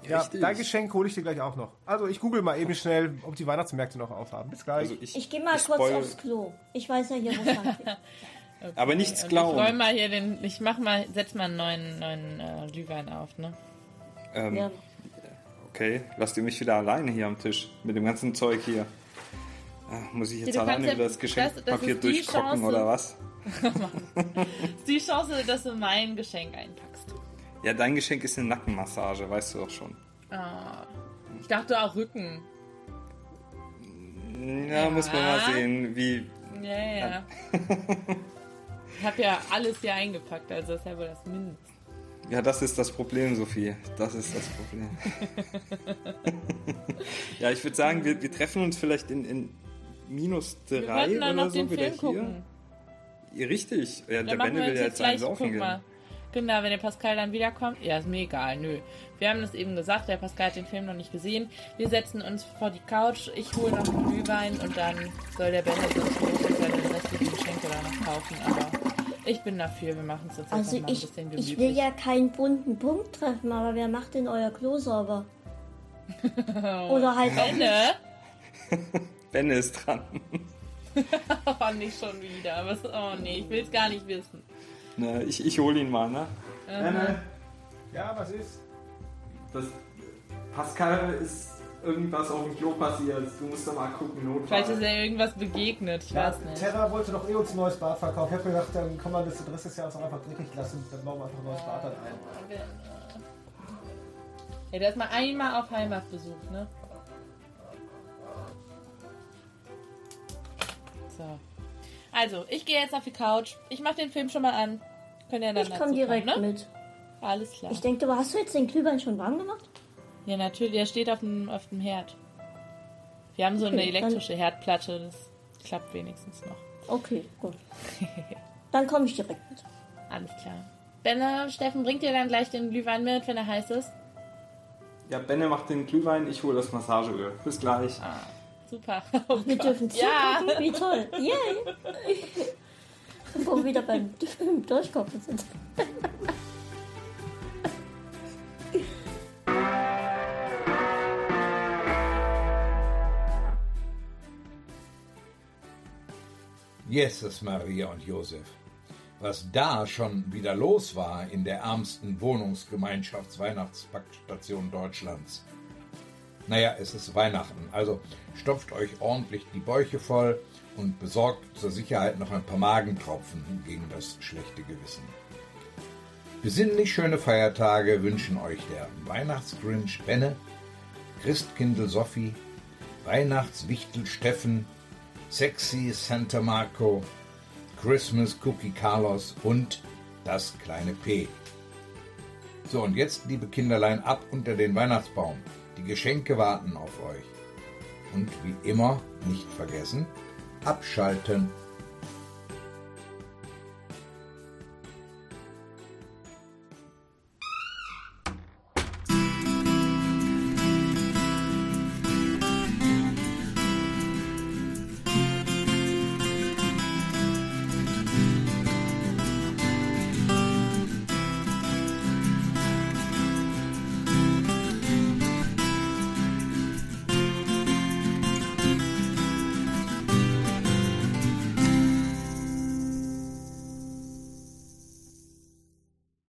Ja, Richtig. dein Geschenk hole ich dir gleich auch noch. Also ich google mal eben schnell, ob die Weihnachtsmärkte noch aufhaben. Bis gleich. Also ich, Ich gehe mal ich kurz aufs Klo. Ich weiß ja hier, wo es lang geht. Aber nichts Und Ich glauben. räume mal hier den, ich mach mal, setz mal einen neuen, neuen äh, Glühwein auf, ne? Ähm, Ja. Okay, lasst ihr mich wieder alleine hier am Tisch mit dem ganzen Zeug hier. Ah, muss ich jetzt Du alleine ja- wieder das das- Geschenkpapier das die durchgucken Chance. oder was? Das ist die Chance, dass du mein Geschenk einpackst. Ja, dein Geschenk ist eine Nackenmassage, weißt du doch schon. Ah. Ich dachte auch Rücken. Ja, muss man mal sehen, wie. Ja, ja. Ich habe ja alles hier eingepackt, also ist ja wohl das Mindeste. Ja, das ist das Problem, Sophie. Das ist das Problem. ja, ich würde sagen, wir, wir treffen uns vielleicht in, in minus Wir drei wollten dann oder noch so den wieder Film hier. gucken. Ja, richtig. Ja, Dann der wir will ja jetzt einen gleich, saufen guck gehen. mal. Genau, wenn der Pascal dann wiederkommt. Ja, ist mir egal, nö. Wir haben das eben gesagt, der Pascal hat den Film noch nicht gesehen. Wir setzen uns vor die Couch, ich hole noch einen Glühwein und dann soll der Benne sich seine restlichen Geschenke da noch kaufen. Aber Ich bin dafür, wir machen es jetzt Also einfach mal ich, ein bisschen ich gemütlich. will ja keinen bunten Punkt treffen, aber wer macht denn euer Klo sauber? Oder halt. Benne? Benne ist dran. Oh, nicht schon wieder. Was, oh nee, ich will es gar nicht wissen. Ne, ich ich hole ihn mal, ne? Benne, Ja, was ist? das Pascal ist irgendwas auf dem Klo passiert. Du musst da mal gucken, Notfall. Vielleicht ist ja irgendwas begegnet. Ich weiß nicht. Terra wollte doch eh uns ein neues Bad verkaufen. Ich habe gedacht, dann kann man das Rest des Jahres auch einfach dreckig lassen. Dann bauen wir einfach ein neues Bad dann ein. Ja, der ist mal einmal auf Heimatbesuch, ne? So. Also, ich gehe jetzt auf die Couch. Ich mache den Film schon mal an. Könnt ihr dann Ich komme direkt kommen, ne? mit. Alles klar. Ich denke, du hast du jetzt den Glühwein schon warm gemacht? Ja, natürlich. Der steht auf dem, auf dem Herd. Wir haben so eine Okay, dann- elektrische Herdplatte. Das klappt wenigstens noch. Okay, gut. Dann komme ich direkt mit. Alles klar. Benne, Steffen, bringt dir dann gleich den Glühwein mit, wenn er heiß ist? Ja, Benne macht den Glühwein, ich hole das Massageöl. Bis gleich. Super. Oh Wir Gott. dürfen Ja. zugucken, wie toll. Yay! Wo wir wieder beim Durchkochen sind. Jesus Maria und Josef. Was da schon wieder los war in der ärmsten Wohnungsgemeinschafts-Weihnachtspackstation Deutschlands. Naja, es ist Weihnachten, also stopft euch ordentlich die Bäuche voll und besorgt zur Sicherheit noch ein paar Magentropfen gegen das schlechte Gewissen. Besinnlich schöne Feiertage wünschen euch der Weihnachtsgrinch Benne, Christkindl Sophie, Weihnachtswichtel Steffen, Sexy Santa Marco, Christmas Cookie Carlos und das kleine P. So, und jetzt, liebe Kinderlein, ab unter den Weihnachtsbaum. Die Geschenke warten auf euch. Und wie immer, nicht vergessen, abschalten.